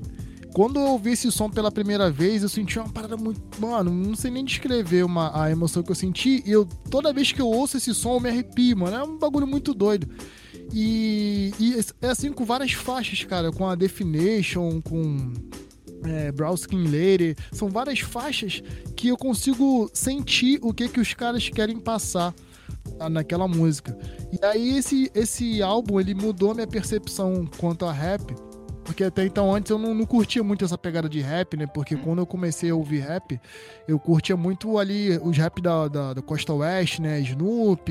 quando eu ouvi esse som pela primeira vez, eu senti uma parada muito. Mano, não sei nem descrever uma, a emoção que eu senti. E eu, toda vez que eu ouço esse som, eu me arrepio, mano. É um bagulho muito doido. E, e é assim com várias faixas, cara. Com a Definition, com é, Brown Skin Lady. São várias faixas que eu consigo sentir o que, que os caras querem passar naquela música. E aí esse, esse álbum, ele mudou minha percepção quanto a rap. Porque até então, antes eu não, não curtia muito essa pegada de rap, né? Porque quando eu comecei a ouvir rap, eu curtia muito ali os rap da, da, da Costa Oeste, né? Snoop,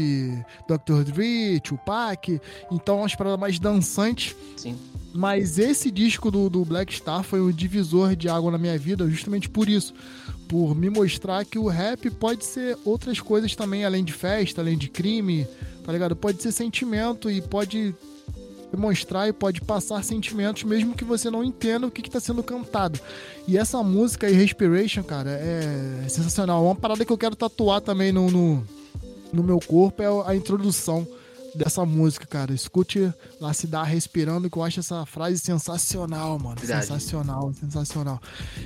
Dr. Dre, Tupac. Então, umas paradas mais dançantes. Sim. Mas esse disco do, do Black Star foi um divisor de água na minha vida, justamente por isso. Por me mostrar que o rap pode ser outras coisas também, além de festa, além de crime, tá ligado? Pode ser sentimento e pode demonstrar e pode passar sentimentos, mesmo que você não entenda o que está sendo cantado. E essa música aí, Respiration, cara, é sensacional. Uma parada que eu quero tatuar também no, no, no meu corpo é a introdução dessa música, cara. Escute lá se dá respirando, que eu acho essa frase sensacional, mano. Verdade. Sensacional, sensacional.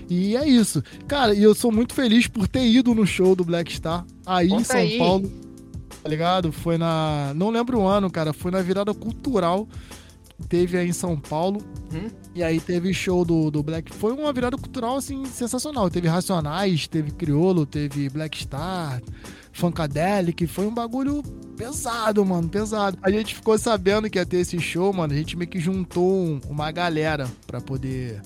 E é isso. Cara, e eu sou muito feliz por ter ido no show do Black Star aí em Conta São aí. Paulo. Tá ligado? Foi na. Não lembro o ano, cara. Foi na virada cultural que teve aí em São Paulo. Hum? E aí teve show do, do Black. Foi uma virada cultural, assim, sensacional. Teve Racionais, teve Criolo, teve Black Star, Funkadelic. Foi um bagulho pesado, mano, pesado. A gente ficou sabendo que ia ter esse show, mano. A gente meio que juntou um- uma galera pra poder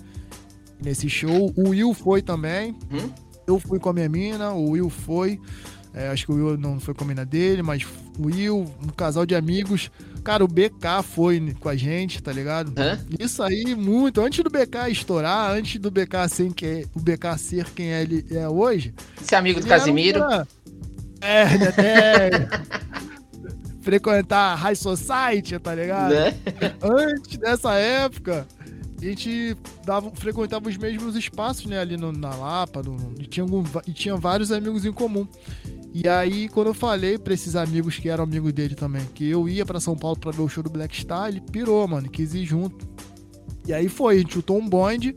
ir nesse show. O Will foi também. Hum? Eu fui com a minha mina, o Will foi. É, acho que o Will não foi com a mina dele, mas o Will, um casal de amigos. Cara, o BK foi com a gente, tá ligado? Hã? Isso aí, muito. Antes do BK estourar, antes do BK ser quem, o BK ser quem ele é hoje. Esse amigo do era Casimiro. cara- É, até <laughs> frequentar a High Society, tá ligado? Né? Antes dessa época, a gente dava, frequentava os mesmos espaços, né? Ali no- na Lapa, no- e, tinha algum- e tinha vários amigos em comum. E aí, quando eu falei pra esses amigos que eram amigos dele também, que eu ia pra São Paulo pra ver o show do Black Star, ele pirou, mano, quis ir junto. E aí foi, a gente chutou um bonde,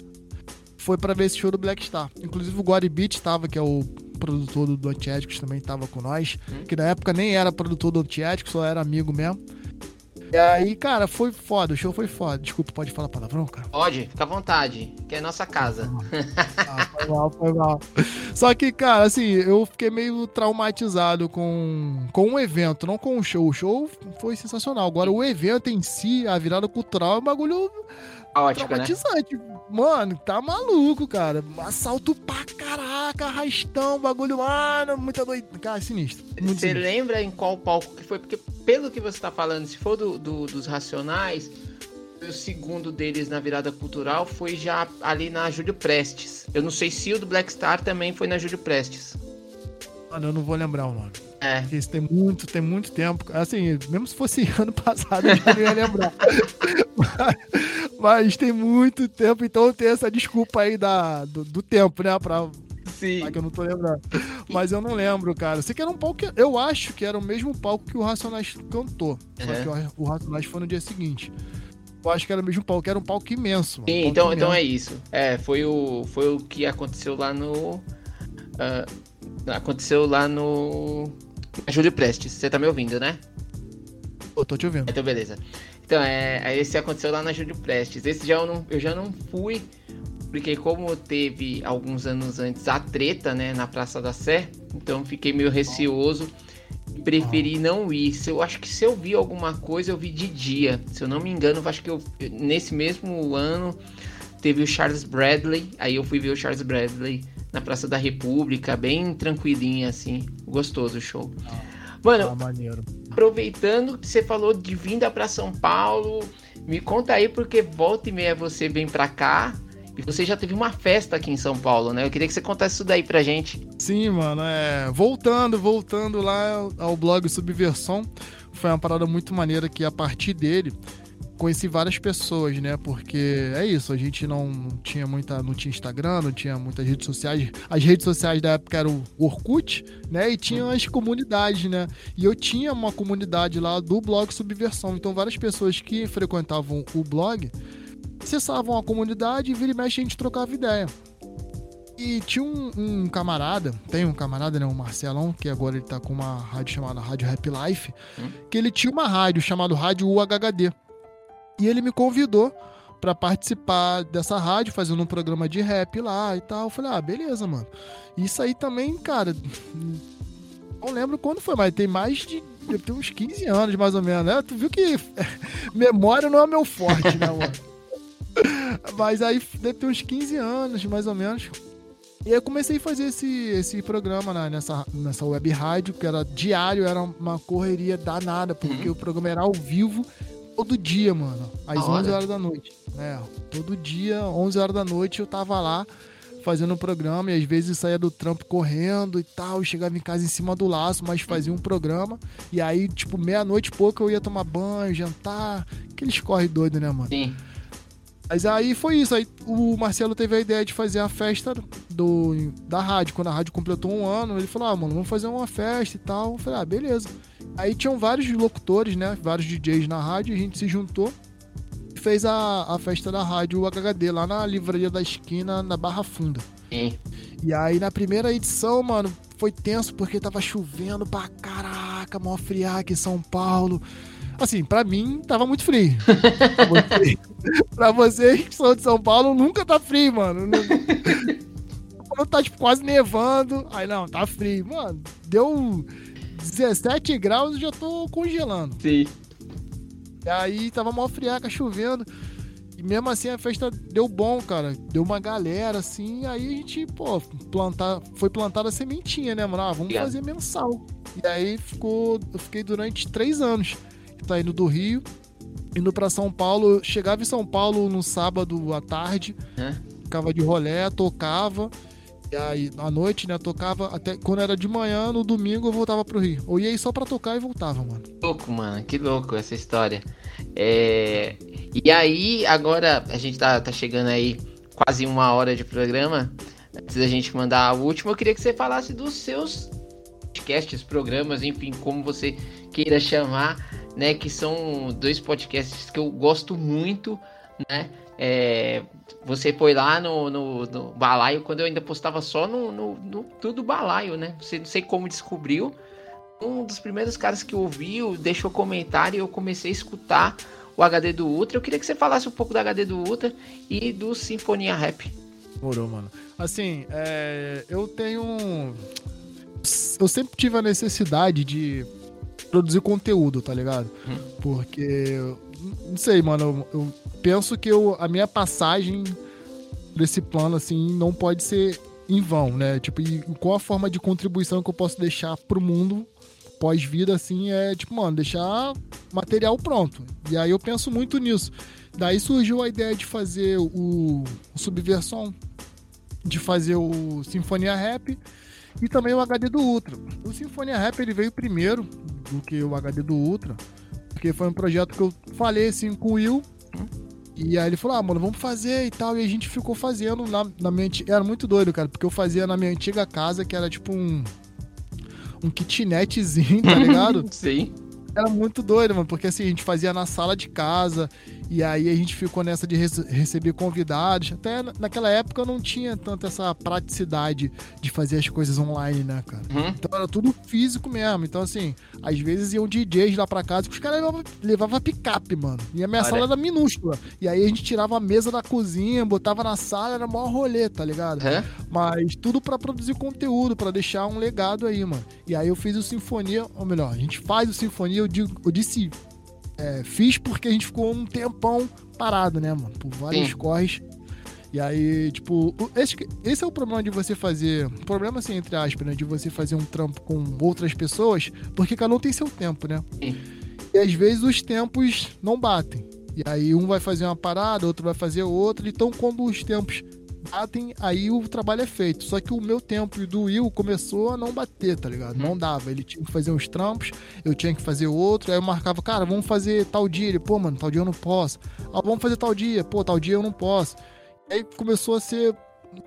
foi pra ver esse show do Black Star. Inclusive o Gory Beat tava, que é o produtor do, do Antiéticos, também tava com nós. Que na época nem era produtor do Antiéticos, só era amigo mesmo. E aí, cara, foi foda, o show foi foda. Desculpa, pode falar palavrão, cara? Pode, fica à vontade, que é nossa casa. Ah, foi mal, foi mal. <laughs> Só que, cara, assim, eu fiquei meio traumatizado com, com o evento, não com o show. O show foi sensacional. Agora, o evento em si, a virada cultural, é um bagulho Ótimo, né? traumatizante. Mano, tá maluco, cara. Assalto pra caraca, arrastão, bagulho, mano, muita doida. Cara, é sinistro. Você lembra em qual palco que foi? Porque pelo que você tá falando, se for do, do- dos Racionais, o segundo deles na virada cultural foi já ali na Júlio Prestes. Eu não sei se o do Black Star também foi na Júlio Prestes. Mano, eu não vou lembrar o nome. É. Porque Isso tem muito, tem muito tempo. Assim, mesmo se fosse <laughs> ano passado, eu já não ia lembrar. mas, <laughs> mas tem muito tempo, então tem essa desculpa aí da, do, do tempo, né? Pra, Sim. que eu não tô lembrando. Mas eu não lembro, cara. Eu sei que era um palco que. Eu acho que era o mesmo palco que o Racionais cantou. Só Uhum. que o, o Racionais foi no dia seguinte. Eu acho que era o mesmo palco, era um palco imenso. mano. Sim, Um então, palco então é imenso. isso. É, foi o, foi o que aconteceu lá no. ah, aconteceu lá no. Júlio Prestes. Você tá me ouvindo, né? Eu tô te ouvindo. Então, beleza. Então, é, esse aconteceu lá na Júlio Prestes. Esse já eu, não, eu já não fui, porque como teve alguns anos antes a treta, né, na Praça da Sé, então fiquei meio receoso preferi não ir. Se eu acho que se eu vi alguma coisa, eu vi de dia. Se eu não me engano, eu acho que eu, nesse mesmo ano teve o Charles Bradley, aí eu fui ver o Charles Bradley na Praça da República, bem tranquilinha assim, gostoso o show. Mano, Ah, aproveitando que você falou de vinda pra São Paulo, me conta aí porque volta e meia você vem pra cá e você já teve uma festa aqui em São Paulo, né? Eu queria que você contasse isso daí pra gente. Sim, mano, é. Voltando, voltando lá ao blog Subversão, foi uma parada muito maneira que a partir dele conheci várias pessoas, né? Porque é isso, a gente não tinha muita, não tinha Instagram, não tinha muitas redes sociais. As redes sociais da época eram o Orkut, né? E tinha as comunidades, né? E eu tinha uma comunidade lá do blog Subversão. Então várias pessoas que frequentavam o blog acessavam a comunidade e vira e mexe a gente trocava ideia. E tinha um, um camarada, tem um camarada, né, o Marcelão, que agora ele tá com uma rádio chamada Rádio Rap Life, que ele tinha uma rádio chamada Rádio UHD. E ele me convidou pra participar dessa rádio, fazendo um programa de rap lá e tal. Eu falei, ah, beleza, mano. Isso aí também, cara, não lembro quando foi, mas tem mais de. Deve ter uns 15 anos, mais ou menos, né? Tu viu que <laughs> memória não é meu forte, né, mano? <laughs> Mas aí deve ter uns 15 anos, mais ou menos. E aí eu comecei a fazer esse, esse programa né, nessa, nessa web rádio, que era diário, era uma correria danada, porque o programa era ao vivo todo dia, mano. Às hora. 11 horas da noite. É, todo dia, 11 horas da noite, eu tava lá fazendo o programa e às vezes saía do trampo correndo e tal, e chegava em casa em cima do laço, mas fazia um programa. E aí, tipo, meia-noite e pouco eu ia tomar banho, jantar, aqueles corre doido, né, mano? Sim. Mas aí foi isso. Aí o Marcelo teve a ideia de fazer a festa do, da rádio. Quando a rádio completou um ano, ele falou: Ah, mano, vamos fazer uma festa e tal. Eu falei: Ah, beleza. Aí tinham vários locutores, né? Vários DJs na rádio. A gente se juntou e fez a, a festa da rádio HHD lá na livraria da esquina, na Barra Funda. Sim. E aí na primeira edição, mano, foi tenso porque tava chovendo pra caraca, mó friaca em São Paulo. Assim, pra mim tava muito frio. <laughs> Pra você- pra vocês que são de São Paulo, nunca tá frio, mano. Quando tá tipo, quase nevando, aí não, tá frio. Mano, deu 17 graus e já tô congelando. Sim. E aí tava mó friaca, chovendo. E mesmo assim a festa deu bom, cara. Deu uma galera, assim. Aí a gente, pô, plantar, foi plantada a sementinha, né, mano? Ah, vamos Obrigado. fazer mensal. E aí ficou. Eu fiquei durante três anos. Saindo do Rio, indo pra São Paulo. Chegava em São Paulo no sábado à tarde. Hã? Ficava de rolé, tocava. E aí, à noite, né, tocava até quando era de manhã, no domingo eu voltava pro Rio. Ou ia aí só pra tocar e voltava, mano. louco, mano. Que louco essa história. É... E aí, agora a gente tá, tá chegando aí quase uma hora de programa. Antes da gente mandar o último, eu queria que você falasse dos seus podcasts, programas, enfim, como você queira chamar, né? Que são dois podcasts que eu gosto muito, né? É, você foi lá no, no, no balaio quando eu ainda postava só no, no, no tudo balaio, né? Você não sei como descobriu, um dos primeiros caras que ouviu, deixou comentário e eu comecei a escutar o HD do Ultra. Eu queria que você falasse um pouco do HD do Ultra e do Sinfonia Rap. Morou, mano. Assim, é, eu tenho. Eu sempre tive a necessidade de produzir conteúdo, tá ligado? Porque. Não sei, mano. Eu, eu penso que eu, a minha passagem desse plano, assim, não pode ser em vão, né? Tipo, e qual a forma de contribuição que eu posso deixar pro mundo pós-vida, assim, é tipo, mano, deixar material pronto. E aí eu penso muito nisso. Daí surgiu a ideia de fazer o, o Subversão, de fazer o Sinfonia Rap e também o HD do Ultra. O Sinfonia Rap ele veio primeiro do que o HD do Ultra, porque foi um projeto que eu falei assim com o Will. E aí ele falou, ah, mano, vamos fazer e tal. E a gente ficou fazendo na, na minha antiga... Era muito doido, cara, porque eu fazia na minha antiga casa, que era tipo um. Um kitnetzinho, tá ligado? <laughs> Sim. Era muito doido, mano, porque assim, a gente fazia na sala de casa, e aí a gente ficou nessa de rece- receber convidados. Até na- naquela época eu não tinha tanto essa praticidade de fazer as coisas online, né, cara? Então era tudo físico mesmo. Então, assim, às vezes iam DJs lá pra casa, que os caras levavam levava picape, mano. E a minha Olha. sala era minúscula. E aí a gente tirava a mesa da cozinha, botava na sala, era maior rolê, tá ligado? Mas tudo pra produzir conteúdo, pra deixar um legado aí, mano. E aí eu fiz o Sinfonia, ou melhor, a gente faz o Sinfonia, eu, digo, eu disse, é, fiz porque a gente ficou um tempão parado, né, mano? Por vários Sim. corres. E aí, tipo, esse, esse é o problema de você fazer. Problema, assim, entre aspas, né? De você fazer um trampo com outras pessoas, porque cada um tem seu tempo, né? E às vezes os tempos não batem. E aí um vai fazer uma parada, outro vai fazer outra. Então, quando os tempos batem, aí o trabalho é feito. Só que o meu tempo e do Will começou a não bater, tá ligado? Não dava. Ele tinha que fazer uns trampos, eu tinha que fazer outro. Aí eu marcava, cara, vamos fazer tal dia. Ele, pô, mano, tal dia eu não posso. Ah, vamos fazer tal dia. Pô, tal dia eu não posso. Aí começou a ser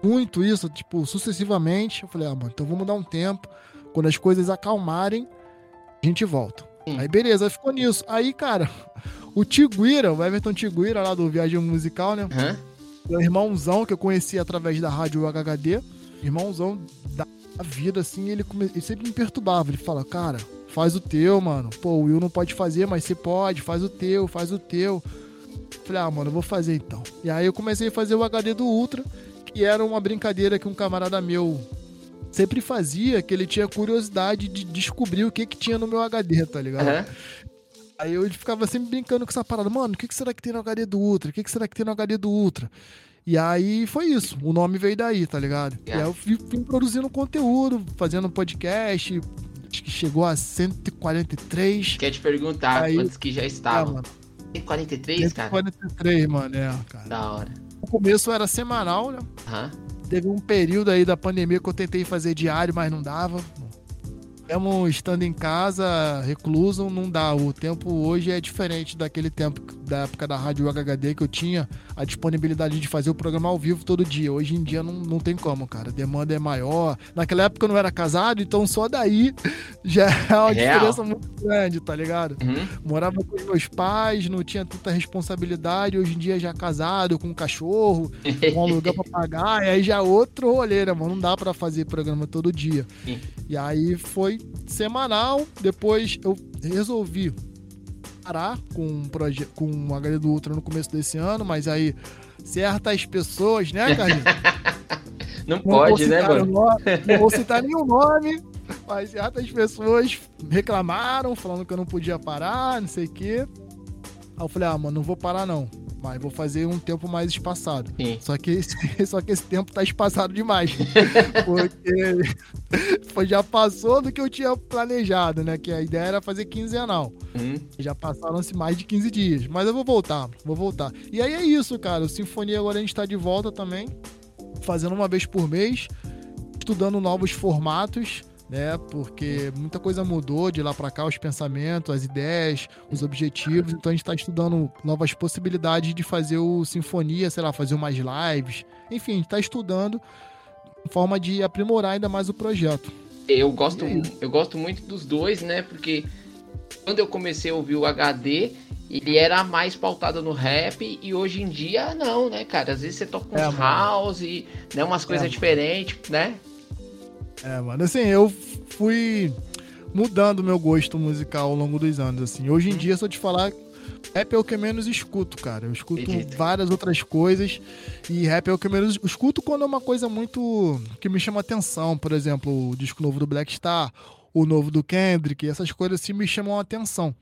muito isso, tipo, sucessivamente. Eu falei, ah, mano, então vamos dar um tempo. Quando as coisas acalmarem, a gente volta. Aí beleza, ficou nisso. Aí, cara, <laughs> o Tiguira, o Everton Tiguira lá do Viagem Musical, né? Meu irmãozão que eu conheci através da rádio HHD, irmãozão da vida, assim, ele, come... ele sempre me perturbava. Ele fala, cara, faz o teu, mano. Pô, o Will não pode fazer, mas você pode, faz o teu, faz o teu. Falei, ah, mano, eu vou fazer então. E aí eu comecei a fazer o HD do Ultra, que era uma brincadeira que um camarada meu sempre fazia, que ele tinha curiosidade de descobrir o que que tinha no meu HD, tá ligado? Aham. Aí eu ficava sempre brincando com essa parada, mano, o que, que será que tem no HD do Ultra? O que, que será que tem no HD do Ultra? E aí foi isso, o nome veio daí, tá ligado? E aí eu fui, fui produzindo conteúdo, fazendo podcast, acho que chegou a 143. Quer te perguntar Aí- quantos que já Ah, estavam? mano. 143, cara? 143, mano, é, cara. Da hora. No começo era semanal, né? Aham. Teve um período aí da pandemia que eu tentei fazer diário, mas não dava. Mesmo estando em casa, recluso, não dá. O tempo hoje é diferente daquele tempo da época da Rádio HHD que eu tinha a disponibilidade de fazer o programa ao vivo todo dia. Hoje em dia não, não tem como, cara. A demanda é maior. Naquela época eu não era casado, então só daí <laughs> já é uma Real. diferença muito grande, tá ligado? Uhum. Morava com os meus pais, não tinha tanta responsabilidade. Hoje em dia já casado, com um cachorro, com um aluguel pra pagar. E aí já é outro rolê, né, mano? Não dá pra fazer programa todo dia. Sim. E aí foi semanal. Depois eu resolvi parar com um projeto, com um HD do Ultra no começo desse ano, mas aí certas pessoas, né, Carlinhos? <laughs> Não vou pode, né, mano? nome, <laughs> não vou citar nenhum nome, mas certas pessoas reclamaram, falando que eu não podia parar, não sei o quê. Aí eu falei, ah, mano, não vou parar não. Mas vou fazer um tempo mais espaçado. Só que, esse, <laughs> só que esse tempo tá espaçado demais. <laughs> Porque já passou do que eu tinha planejado, né? Que a ideia era fazer quinzenal. Uhum. Já passaram-se mais de 15 dias. Mas eu vou voltar, vou voltar. E aí é isso, cara. O Sinfonia agora a gente tá de volta também. Fazendo uma vez por mês. Estudando novos formatos, né? Porque muita coisa mudou de lá pra cá, os pensamentos, as ideias, os objetivos. Então a gente tá estudando novas possibilidades de fazer o Sinfonia, sei lá, fazer umas lives. Enfim, a gente tá estudando forma de aprimorar ainda mais o projeto. Eu gosto, eu gosto muito dos dois, né? Porque quando eu comecei a ouvir o HD, ele era mais pautado no rap e hoje em dia não, né, cara? Às vezes você toca uns É, house, né? Umas coisas mano. diferentes, né? É, mano, assim, eu fui mudando o meu gosto musical ao longo dos anos, assim. Hoje em dia, se eu te falar, rap é o que eu menos escuto, cara. Eu escuto várias outras coisas e rap é o que eu menos escuto quando é uma coisa muito que me chama atenção. Por exemplo, o disco novo do Black Star, o novo do Kendrick, essas coisas assim me chamam a atenção.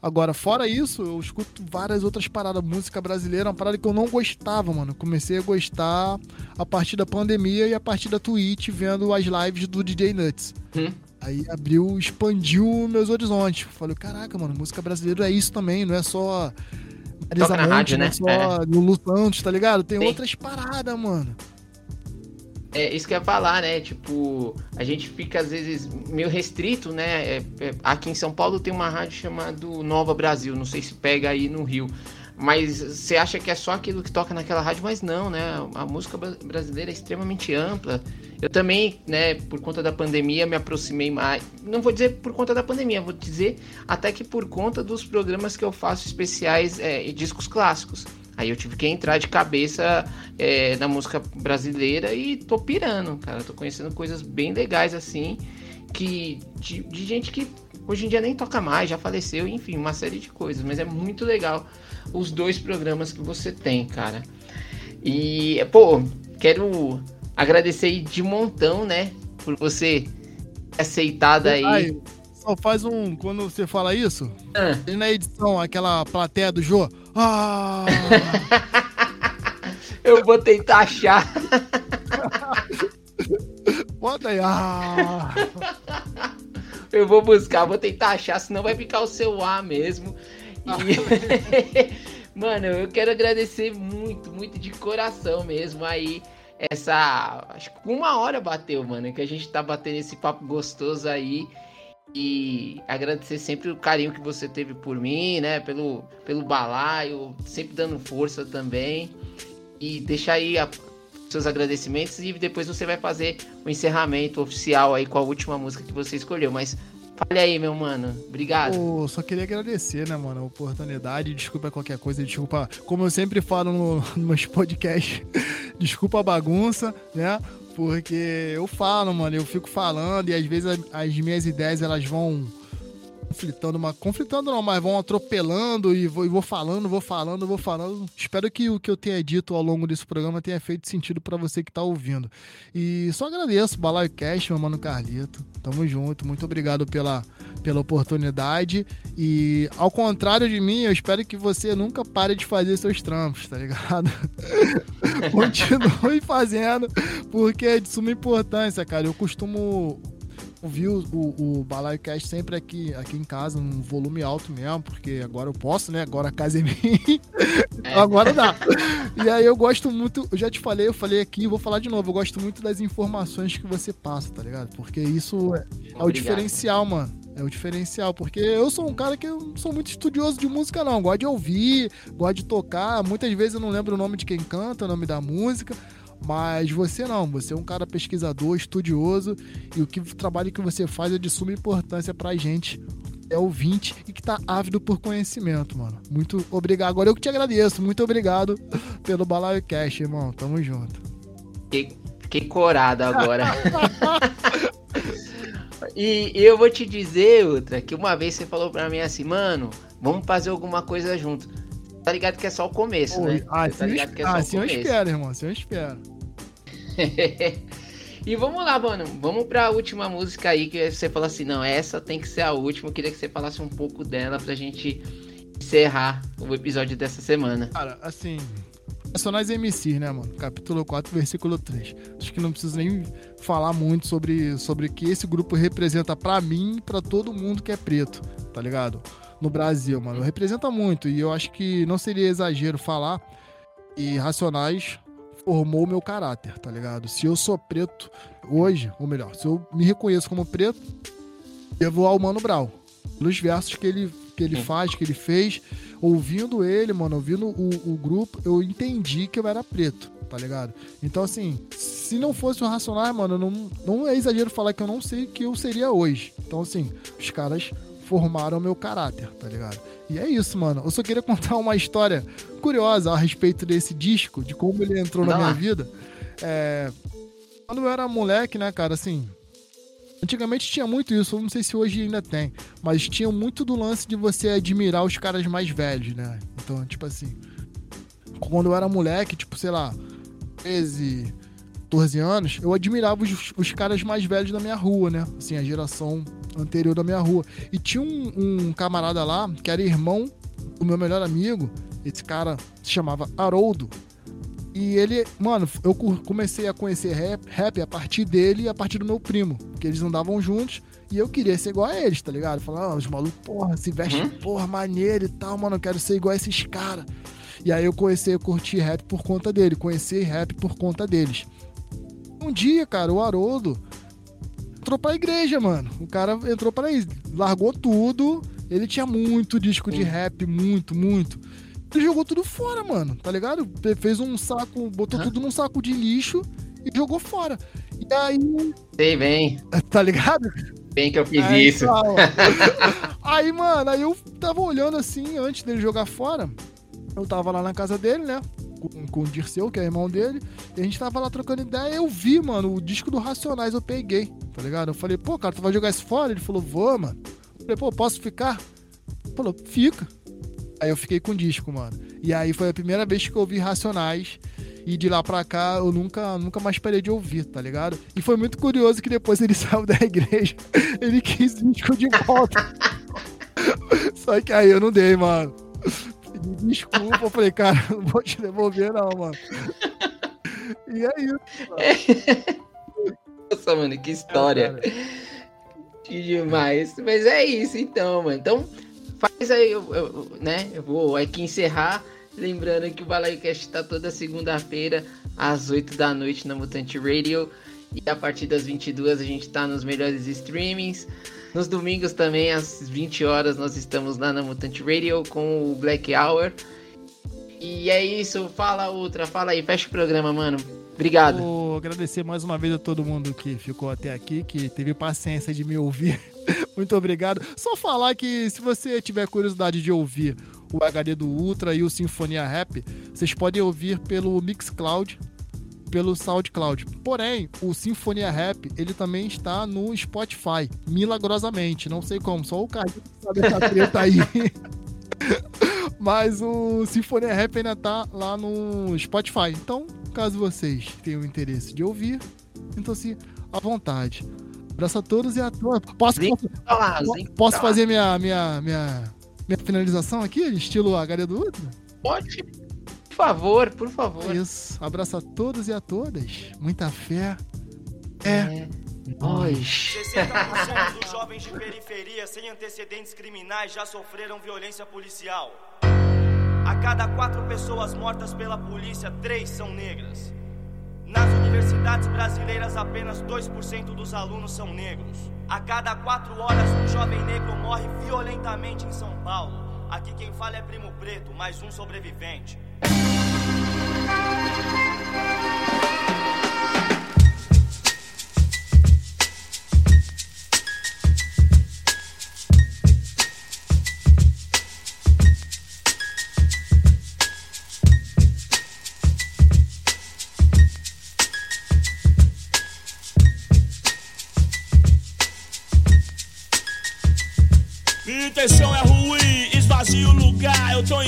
Agora, fora isso, eu escuto várias outras paradas. Música brasileira é uma parada que eu não gostava, mano. Comecei a gostar a partir da pandemia e a partir da Twitch, vendo as lives do DJ Nuts. Hum. Aí abriu, expandiu meus horizontes. Falei, caraca, mano, música brasileira é isso também, não é só Marisa Toca na rádio, não é né? só É. Lulu Santos, tá ligado? Tem Sim. outras paradas, mano. É isso que eu ia falar, né? Tipo, a gente fica às vezes meio restrito, né? É, é, aqui em São Paulo tem uma rádio chamada Nova Brasil, não sei se pega aí no Rio. Mas você acha que é só aquilo que toca naquela rádio, mas não, né? A música bra- brasileira é extremamente ampla. Eu também, né, por conta da pandemia, me aproximei mais. Não vou dizer por conta da pandemia, vou dizer até que por conta dos programas que eu faço especiais é, e discos clássicos. Aí eu tive que entrar de cabeça é, na música brasileira e tô pirando, cara. Tô conhecendo coisas bem legais assim, que de, de gente que hoje em dia nem toca mais, já faleceu, enfim, uma série de coisas. Mas é muito legal os dois programas que você tem, cara. E, pô, quero agradecer de montão, né, por você ter aceitado aí. Ai, só faz um. Quando você fala isso, Ah. e na edição, aquela plateia do Jô. Ah! <laughs> Eu vou tentar achar. <laughs> Bota aí. Ah! <laughs> Eu vou buscar, vou tentar achar, senão vai ficar o seu A mesmo. E- Mano, eu quero agradecer muito, muito de coração mesmo aí. Essa. Acho que uma hora bateu, mano, que a gente tá batendo esse papo gostoso aí. E agradecer sempre o carinho que você teve por mim, né? Pelo, pelo balaio, sempre dando força também. E deixar aí a- seus agradecimentos e depois você vai fazer o encerramento oficial aí com a última música que você escolheu. Mas fale aí, meu mano. Obrigado. Pô, só queria agradecer, né, mano, a oportunidade. Desculpa qualquer coisa, desculpa. Como eu sempre falo no, <laughs> nos podcasts, <laughs> desculpa a bagunça, né? Porque eu falo, mano, eu fico falando e às vezes as minhas ideias elas vão conflitando, mas conflitando não, mas vão atropelando e vou, e vou falando, vou falando, vou falando. Espero que o que eu tenha dito ao longo desse programa tenha feito sentido pra você que tá ouvindo. E só agradeço, Balaio Cast, meu mano Carlito. Tamo junto, muito obrigado pela, pela oportunidade. E ao contrário de mim, eu espero que você nunca pare de fazer seus trampos, tá ligado? <laughs> Continue fazendo, porque é de suma importância, cara. Eu costumo ouvir o, o, o Balaio Cast sempre aqui, aqui em casa, num volume alto mesmo, porque agora eu posso, né? Agora a casa é minha. agora dá. E aí eu gosto muito, eu já te falei, eu falei aqui, vou falar de novo, eu gosto muito das informações que você passa, tá ligado? Porque isso é, é o diferencial, mano. É o diferencial, porque eu sou um cara que eu não sou muito estudioso de música, não. Gosto de ouvir, gosto de tocar. Muitas vezes eu não lembro o nome de quem canta, o nome da música. Mas você não, você é um cara pesquisador, estudioso, e o, que, o trabalho que você faz é de suma importância pra gente, é ouvinte e que tá ávido por conhecimento, mano. Muito obrigado. Agora eu que te agradeço, muito obrigado pelo Balaio Cash, irmão. Tamo junto. Fiquei, fiquei corado agora. <laughs> e eu vou te dizer, outra, que uma vez você falou pra mim assim, mano, vamos fazer alguma coisa junto. Tá ligado que é só o começo, né? Ah, tá eu, ligado que é só ah, o assim eu começo. espero, irmão. Assim eu espero. <laughs> e vamos lá, mano. Vamos pra última música aí que você falou assim, não, essa tem que ser a última. Eu queria que você falasse um pouco dela pra gente encerrar o episódio dessa semana. Cara, assim. Nacionais MCs, né, mano? Capítulo 4, versículo 3. Acho que não preciso nem falar muito sobre, sobre o que esse grupo representa pra mim e pra todo mundo que é preto, tá ligado? No Brasil, mano. Representa muito. E eu acho que não seria exagero falar. E Racionais formou o meu caráter, tá ligado? Se eu sou preto hoje, ou melhor, se eu me reconheço como preto, devo ao Mano Brown. Pelos versos que ele, que ele faz, que ele fez, ouvindo ele, mano, ouvindo o, o grupo, eu entendi que eu era preto, tá ligado? Então, assim, se não fosse o Racionais, mano, não, não é exagero falar que eu não sei o que eu seria hoje. Então, assim, os caras formaram meu caráter, tá ligado? E é isso, mano. Eu só queria contar uma história curiosa a respeito desse disco, de como ele entrou na Manda minha vida. É, quando eu era moleque, né, cara, assim, Antigamente tinha muito isso, eu não sei se hoje ainda tem, mas tinha muito do lance de você admirar os caras mais velhos, né? Então, tipo assim, quando eu era moleque, tipo, sei lá, 13, 14 anos, eu admirava os, os caras mais velhos da minha rua, né? Assim, a geração anterior da minha rua. E tinha um, um camarada lá, que era irmão do meu melhor amigo, esse cara se chamava Haroldo. E ele, mano, eu comecei a conhecer rap, rap a partir dele e a partir do meu primo, que eles andavam juntos e eu queria ser igual a eles, tá ligado? Falar, ah, os malucos, porra, se vestem, porra, maneiro e tal, mano, eu quero ser igual a esses caras. E aí eu comecei a curtir rap por conta dele, conhecer rap por conta deles. Um dia, cara, o Haroldo entrou pra igreja, mano. O cara entrou pra aí, largou tudo. Ele tinha muito disco de rap, muito, muito. Ele jogou tudo fora, mano, tá ligado? Fe- Fez um saco, botou tudo num saco de lixo e jogou fora. E aí, Sei bem. <laughs> tá ligado? Bem que eu fiz Aí, isso. calma. <laughs> aí, mano, aí eu tava olhando assim, antes dele jogar fora. Eu tava lá na casa dele, né? Com, com o Dirceu, que é irmão dele. E a gente tava lá trocando ideia. Eu vi, mano, o disco do Racionais eu peguei, tá ligado? Eu falei, pô, cara, tu vai jogar isso fora? Ele falou, vou, mano. Eu falei, pô, posso ficar? Ele falou, fica. Aí eu fiquei com o disco, mano. E aí foi a primeira vez que eu ouvi Racionais. E de lá pra cá eu nunca, nunca mais parei de ouvir, tá ligado? E foi muito curioso que depois ele <laughs> saiu da igreja, ele quis disco de volta. <laughs> Só que aí eu não dei, mano. Pedi desculpa, eu falei, cara, <laughs> não vou te devolver, não, mano. E é isso. Nossa, mano, que história. Que demais. Mas é isso então, mano. Então, faz aí, eu, eu- né? Eu vou aqui encerrar. Lembrando que o BalaioCast tá toda segunda-feira, às 8 da noite na Mutante Radio. E a partir das 22 a gente tá nos melhores streamings. Nos domingos também, às 20 horas, nós estamos lá na Mutante Radio com o Black Hour. E é isso, fala outra, fala aí, fecha o programa, mano. Obrigado. Vou agradecer mais uma vez a todo mundo que ficou até aqui, que teve paciência de me ouvir. <laughs> Muito obrigado. Só falar que se você tiver curiosidade de ouvir o HD do Ultra e o Sinfonia Rap, vocês podem ouvir pelo Mixcloud, pelo SoundCloud. Porém, o Sinfonia Rap, ele também está no Spotify, milagrosamente. Não sei como, só o Carlinhos sabe essa treta aí. <laughs> Mas o Sinfonia Rap ainda tá lá no Spotify. Então, caso vocês tenham interesse de ouvir, então se à vontade. Abraço a todos e a todas. Posso, posso, posso fazer minha, minha, minha, minha finalização aqui, estilo HD do Ultra? Pode. Por favor, por favor. Isso. Abraço a todos e a todas. Muita fé. É. Nós. 60% dos jovens de periferia sem antecedentes criminais já sofreram violência policial. A cada quatro pessoas mortas pela polícia, três são negras. Nas universidades brasileiras, apenas 2% dos alunos são negros. A cada quatro horas, um jovem negro morre violentamente em São Paulo. Aqui quem fala é Primo Preto, mais um sobrevivente. Intenção é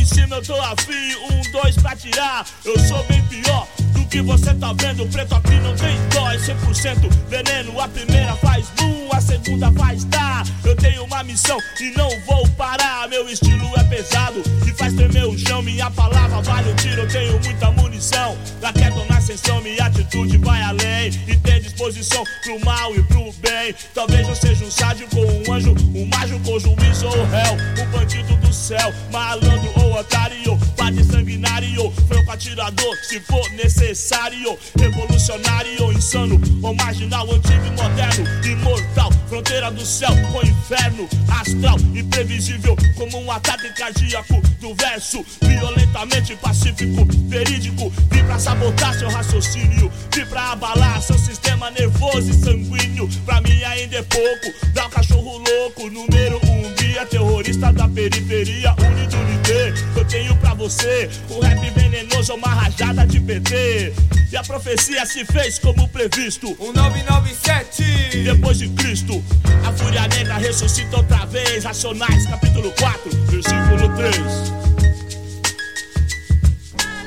em cima, eu tô afim. Um, dois pra tirar. Eu sou bem pior que você tá vendo. Preto aqui não tem dó, é 100% veneno. A primeira faz boom, a segunda faz dar. Eu tenho uma missão e não vou parar. Meu estilo é pesado e faz tremer o chão. Minha palavra vale um tiro, eu tenho muita munição. Lá quieto na ascensão, minha atitude vai além. E tem disposição pro mal e pro bem. Talvez eu seja um sádio com um anjo, um mágico com juiz ou réu. Um bandido do céu, malandro ou otário. Padre sanguinário, franco atirador, se for necessário. Revolucionário, insano ou marginal, antigo e moderno. Imortal, fronteira do céu com inferno. Astral, imprevisível, como um ataque cardíaco do verso. Violentamente pacífico, verídico. Vim pra sabotar seu raciocínio. Vim pra abalar seu sistema nervoso e sanguíneo. Pra mim ainda é pouco. Dá um cachorro louco, número um guia. Terrorista da periferia, unido unité. Eu tenho pra você o rap venenoso, uma rajada de PT. E a a profecia se fez como previsto. Um 997 Depois de Cristo, a fúria negra ressuscita outra vez. Racionais, capítulo 4, versículo 3.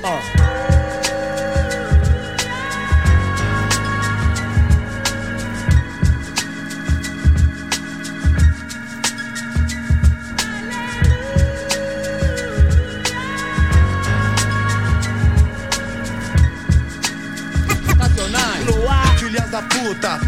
Ó. No ar, filhas da puta,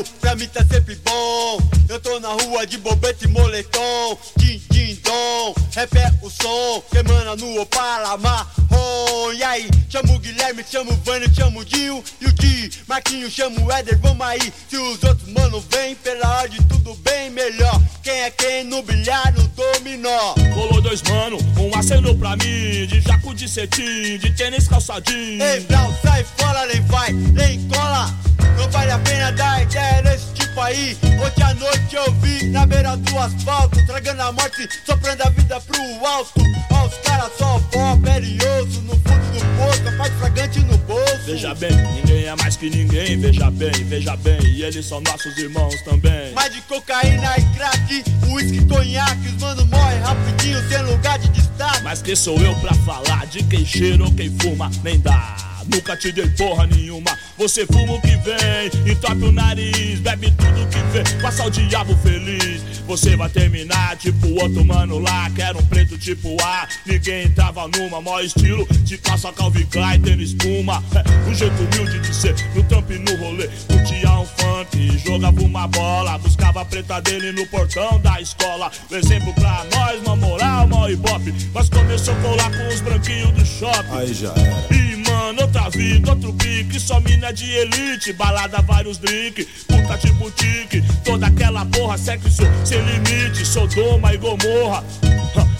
São Paulo, pra mim tá sempre bom. Eu tô na rua de bobete e moletom, din, din, dom. Rap é o som, que emana no Opala marrom. E aí, chamo o Guilherme, chamo o Vânio, chamo o Dinho e o Di. Marquinho, chamo o Éder, vamos aí. Se os outros mano vem, pela ordem tudo bem melhor. Quem é quem no bilhar, no dominó. Colou dois mano, um acenou pra mim De jaco de cetim, de tênis calçadinho Ei, Brau, sai fora, nem vai, nem cola. Não vale a pena dar ideia nesse Hoje à noite eu vi na beira do asfalto, tragando a morte, soprando a vida pro alto. Ó, os caras só pó, perioso, no fundo do poço, capaz fragante no bolso. Veja bem, ninguém é mais que ninguém Veja bem, veja bem, e eles são nossos irmãos também Mais de cocaína e crack, uísque, conhaque, os mano morre rapidinho, sem lugar de destaque. Mas quem sou eu pra falar de quem cheira ou quem fuma? Nem dá Nunca te dei porra nenhuma. Você fuma o que vem, entope o nariz Bebe tudo que vê, passa o diabo feliz. Você vai terminar tipo o outro mano lá Que era um preto tipo A. Ninguém entrava numa, maior estilo De calça Calvin Klein, tênis espuma é, Um jeito humilde de ser, no trampo e no rolê. Curtia um funk, jogava uma bola Buscava a preta dele no portão da escola. Um exemplo pra nós, uma moral, uma ibope Mas começou a colar com os branquinhos do shopping. Aí já era. e mano, outra vida, outro pique. Só mina de elite, balada, vários drink. Puta de boutique, toda aquela porra Sexo sem limite, Sodoma e Gomorra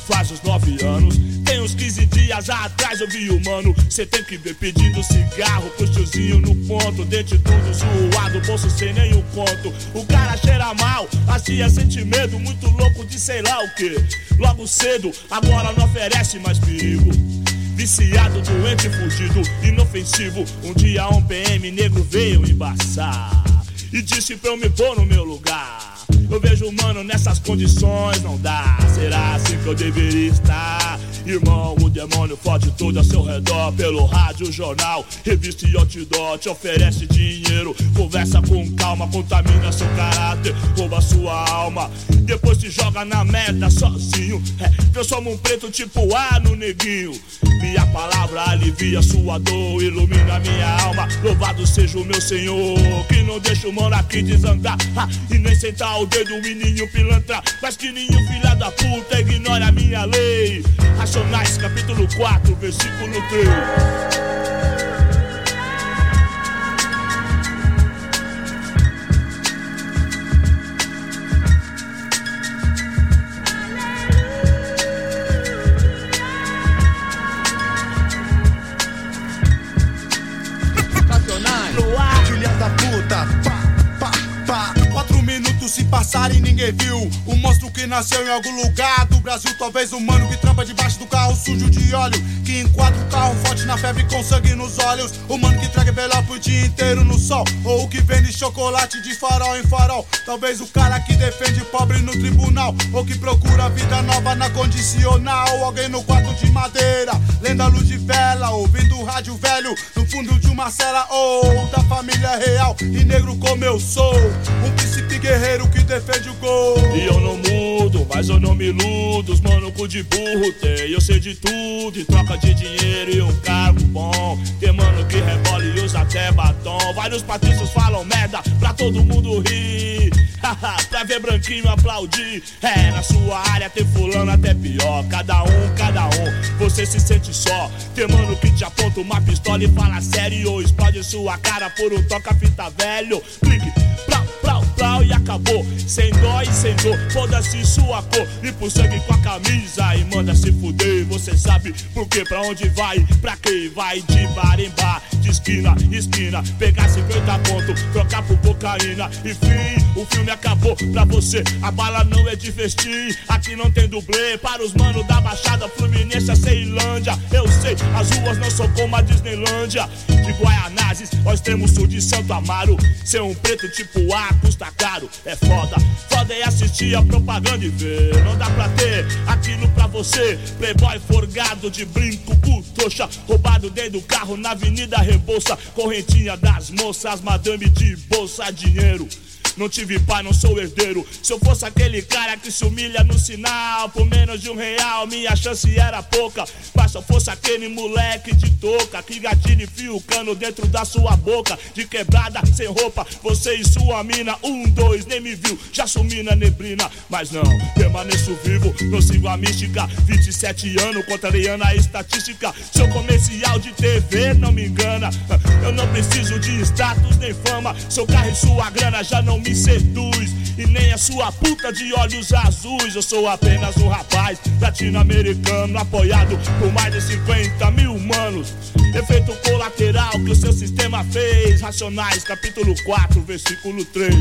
Faz uns nove anos. Tem uns 15 dias atrás eu vi o mano. Cê tem que ver pedindo cigarro Pro tiozinho no ponto. Dente tudo zoado, bolso sem nenhum conto. O cara cheira mal, assim é sente medo Muito louco de sei lá o que Logo cedo, agora não oferece mais perigo Viciado, doente, fugido, inofensivo. Um dia um PM negro veio embaçar e disse pra eu me pôr no meu lugar. Eu vejo, mano, nessas condições não dá. Será assim que eu deveria estar? Irmão, o demônio fode tudo ao seu redor. Pelo rádio, jornal, revista e outdoor. Te oferece dinheiro, conversa com calma, contamina seu caráter, rouba sua alma. Depois te joga na merda sozinho. É, transforma um preto tipo A no neguinho. Minha palavra alivia sua dor, ilumina minha alma. Louvado seja o meu Senhor, que não deixa o mano aqui desandar. Ah, e nem sentar o dedo em nenhum pilantra. Mas que nenhum filha da puta ignora a minha lei. Racionais, capítulo 4, versículo 3. Jesús passaram e ninguém viu. Um monstro que nasceu em algum lugar do Brasil. Talvez um mano que trampa debaixo do carro sujo de óleo. Que enquadra o carro forte na febre com sangue nos olhos. O mano que traga envelope o dia inteiro no sol. Ou o que vende chocolate de farol em farol. Talvez o cara que defende pobre no tribunal. Ou que procura vida nova na condicional. Alguém no quarto de madeira, lendo a luz de vela. Ouvindo o rádio velho no fundo de uma cela. Ou da família real e negro como eu sou. Um príncipe guerreiro que defende o gol. E eu não mudo, mas eu não me iludo. Os mano cu de burro tem, eu sei de tudo. E troca de dinheiro e um cargo bom. Tem mano que rebola e usa até batom. Vários patrícios falam merda pra todo mundo rir. <laughs> pra ver branquinho aplaudir. É, na sua área tem fulano até pior. Cada um, cada um, você se sente só. Tem mano que te aponta uma pistola e fala sério. Explode sua cara por um toca-fita velho. Clique, plau, e acabou. Sem dó e sem dor, foda-se sua cor. Limpa o sangue com a camisa e manda se fuder. Você sabe por que, pra onde vai, pra quem vai de bar em bar, de esquina em esquina. Pegar 50 pontos, trocar por cocaína. Enfim, o filme acabou pra você. A bala não é de festim, aqui não tem dublê. Para os manos da Baixada Fluminense, a Ceilândia. Eu sei as ruas não são como a Disneylândia. De Guaianazes ao extremo sul de Santo Amaro. Ser um preto tipo A custa caro, é foda. Foda é assistir a propaganda e ver. Não dá pra ter aquilo pra você. Playboy forgado de brinco, putoxa. Roubado dentro do carro na Avenida Rebouça. Correntinha das moças, madame de bolsa, dinheiro. Não tive pai, não sou herdeiro. Se eu fosse aquele cara que se humilha no sinal, por menos de um real, minha chance era pouca. Mas se eu fosse aquele moleque de touca, que gatilho enfia o cano dentro da sua boca, de quebrada, sem roupa, você e sua mina, um, dois, nem me viu, já sumi na neblina. Mas não, permaneço vivo, não sigo a mística. 27 anos, contrariando a estatística. Seu comercial de TV não me engana. Eu não preciso de status nem fama. Seu carro e sua grana já não me seduz. E nem a sua puta de olhos azuis. Eu sou apenas um rapaz latino-americano, apoiado por mais de 50 mil humanos. Efeito colateral que o seu sistema fez. Racionais, capítulo 4, versículo 3.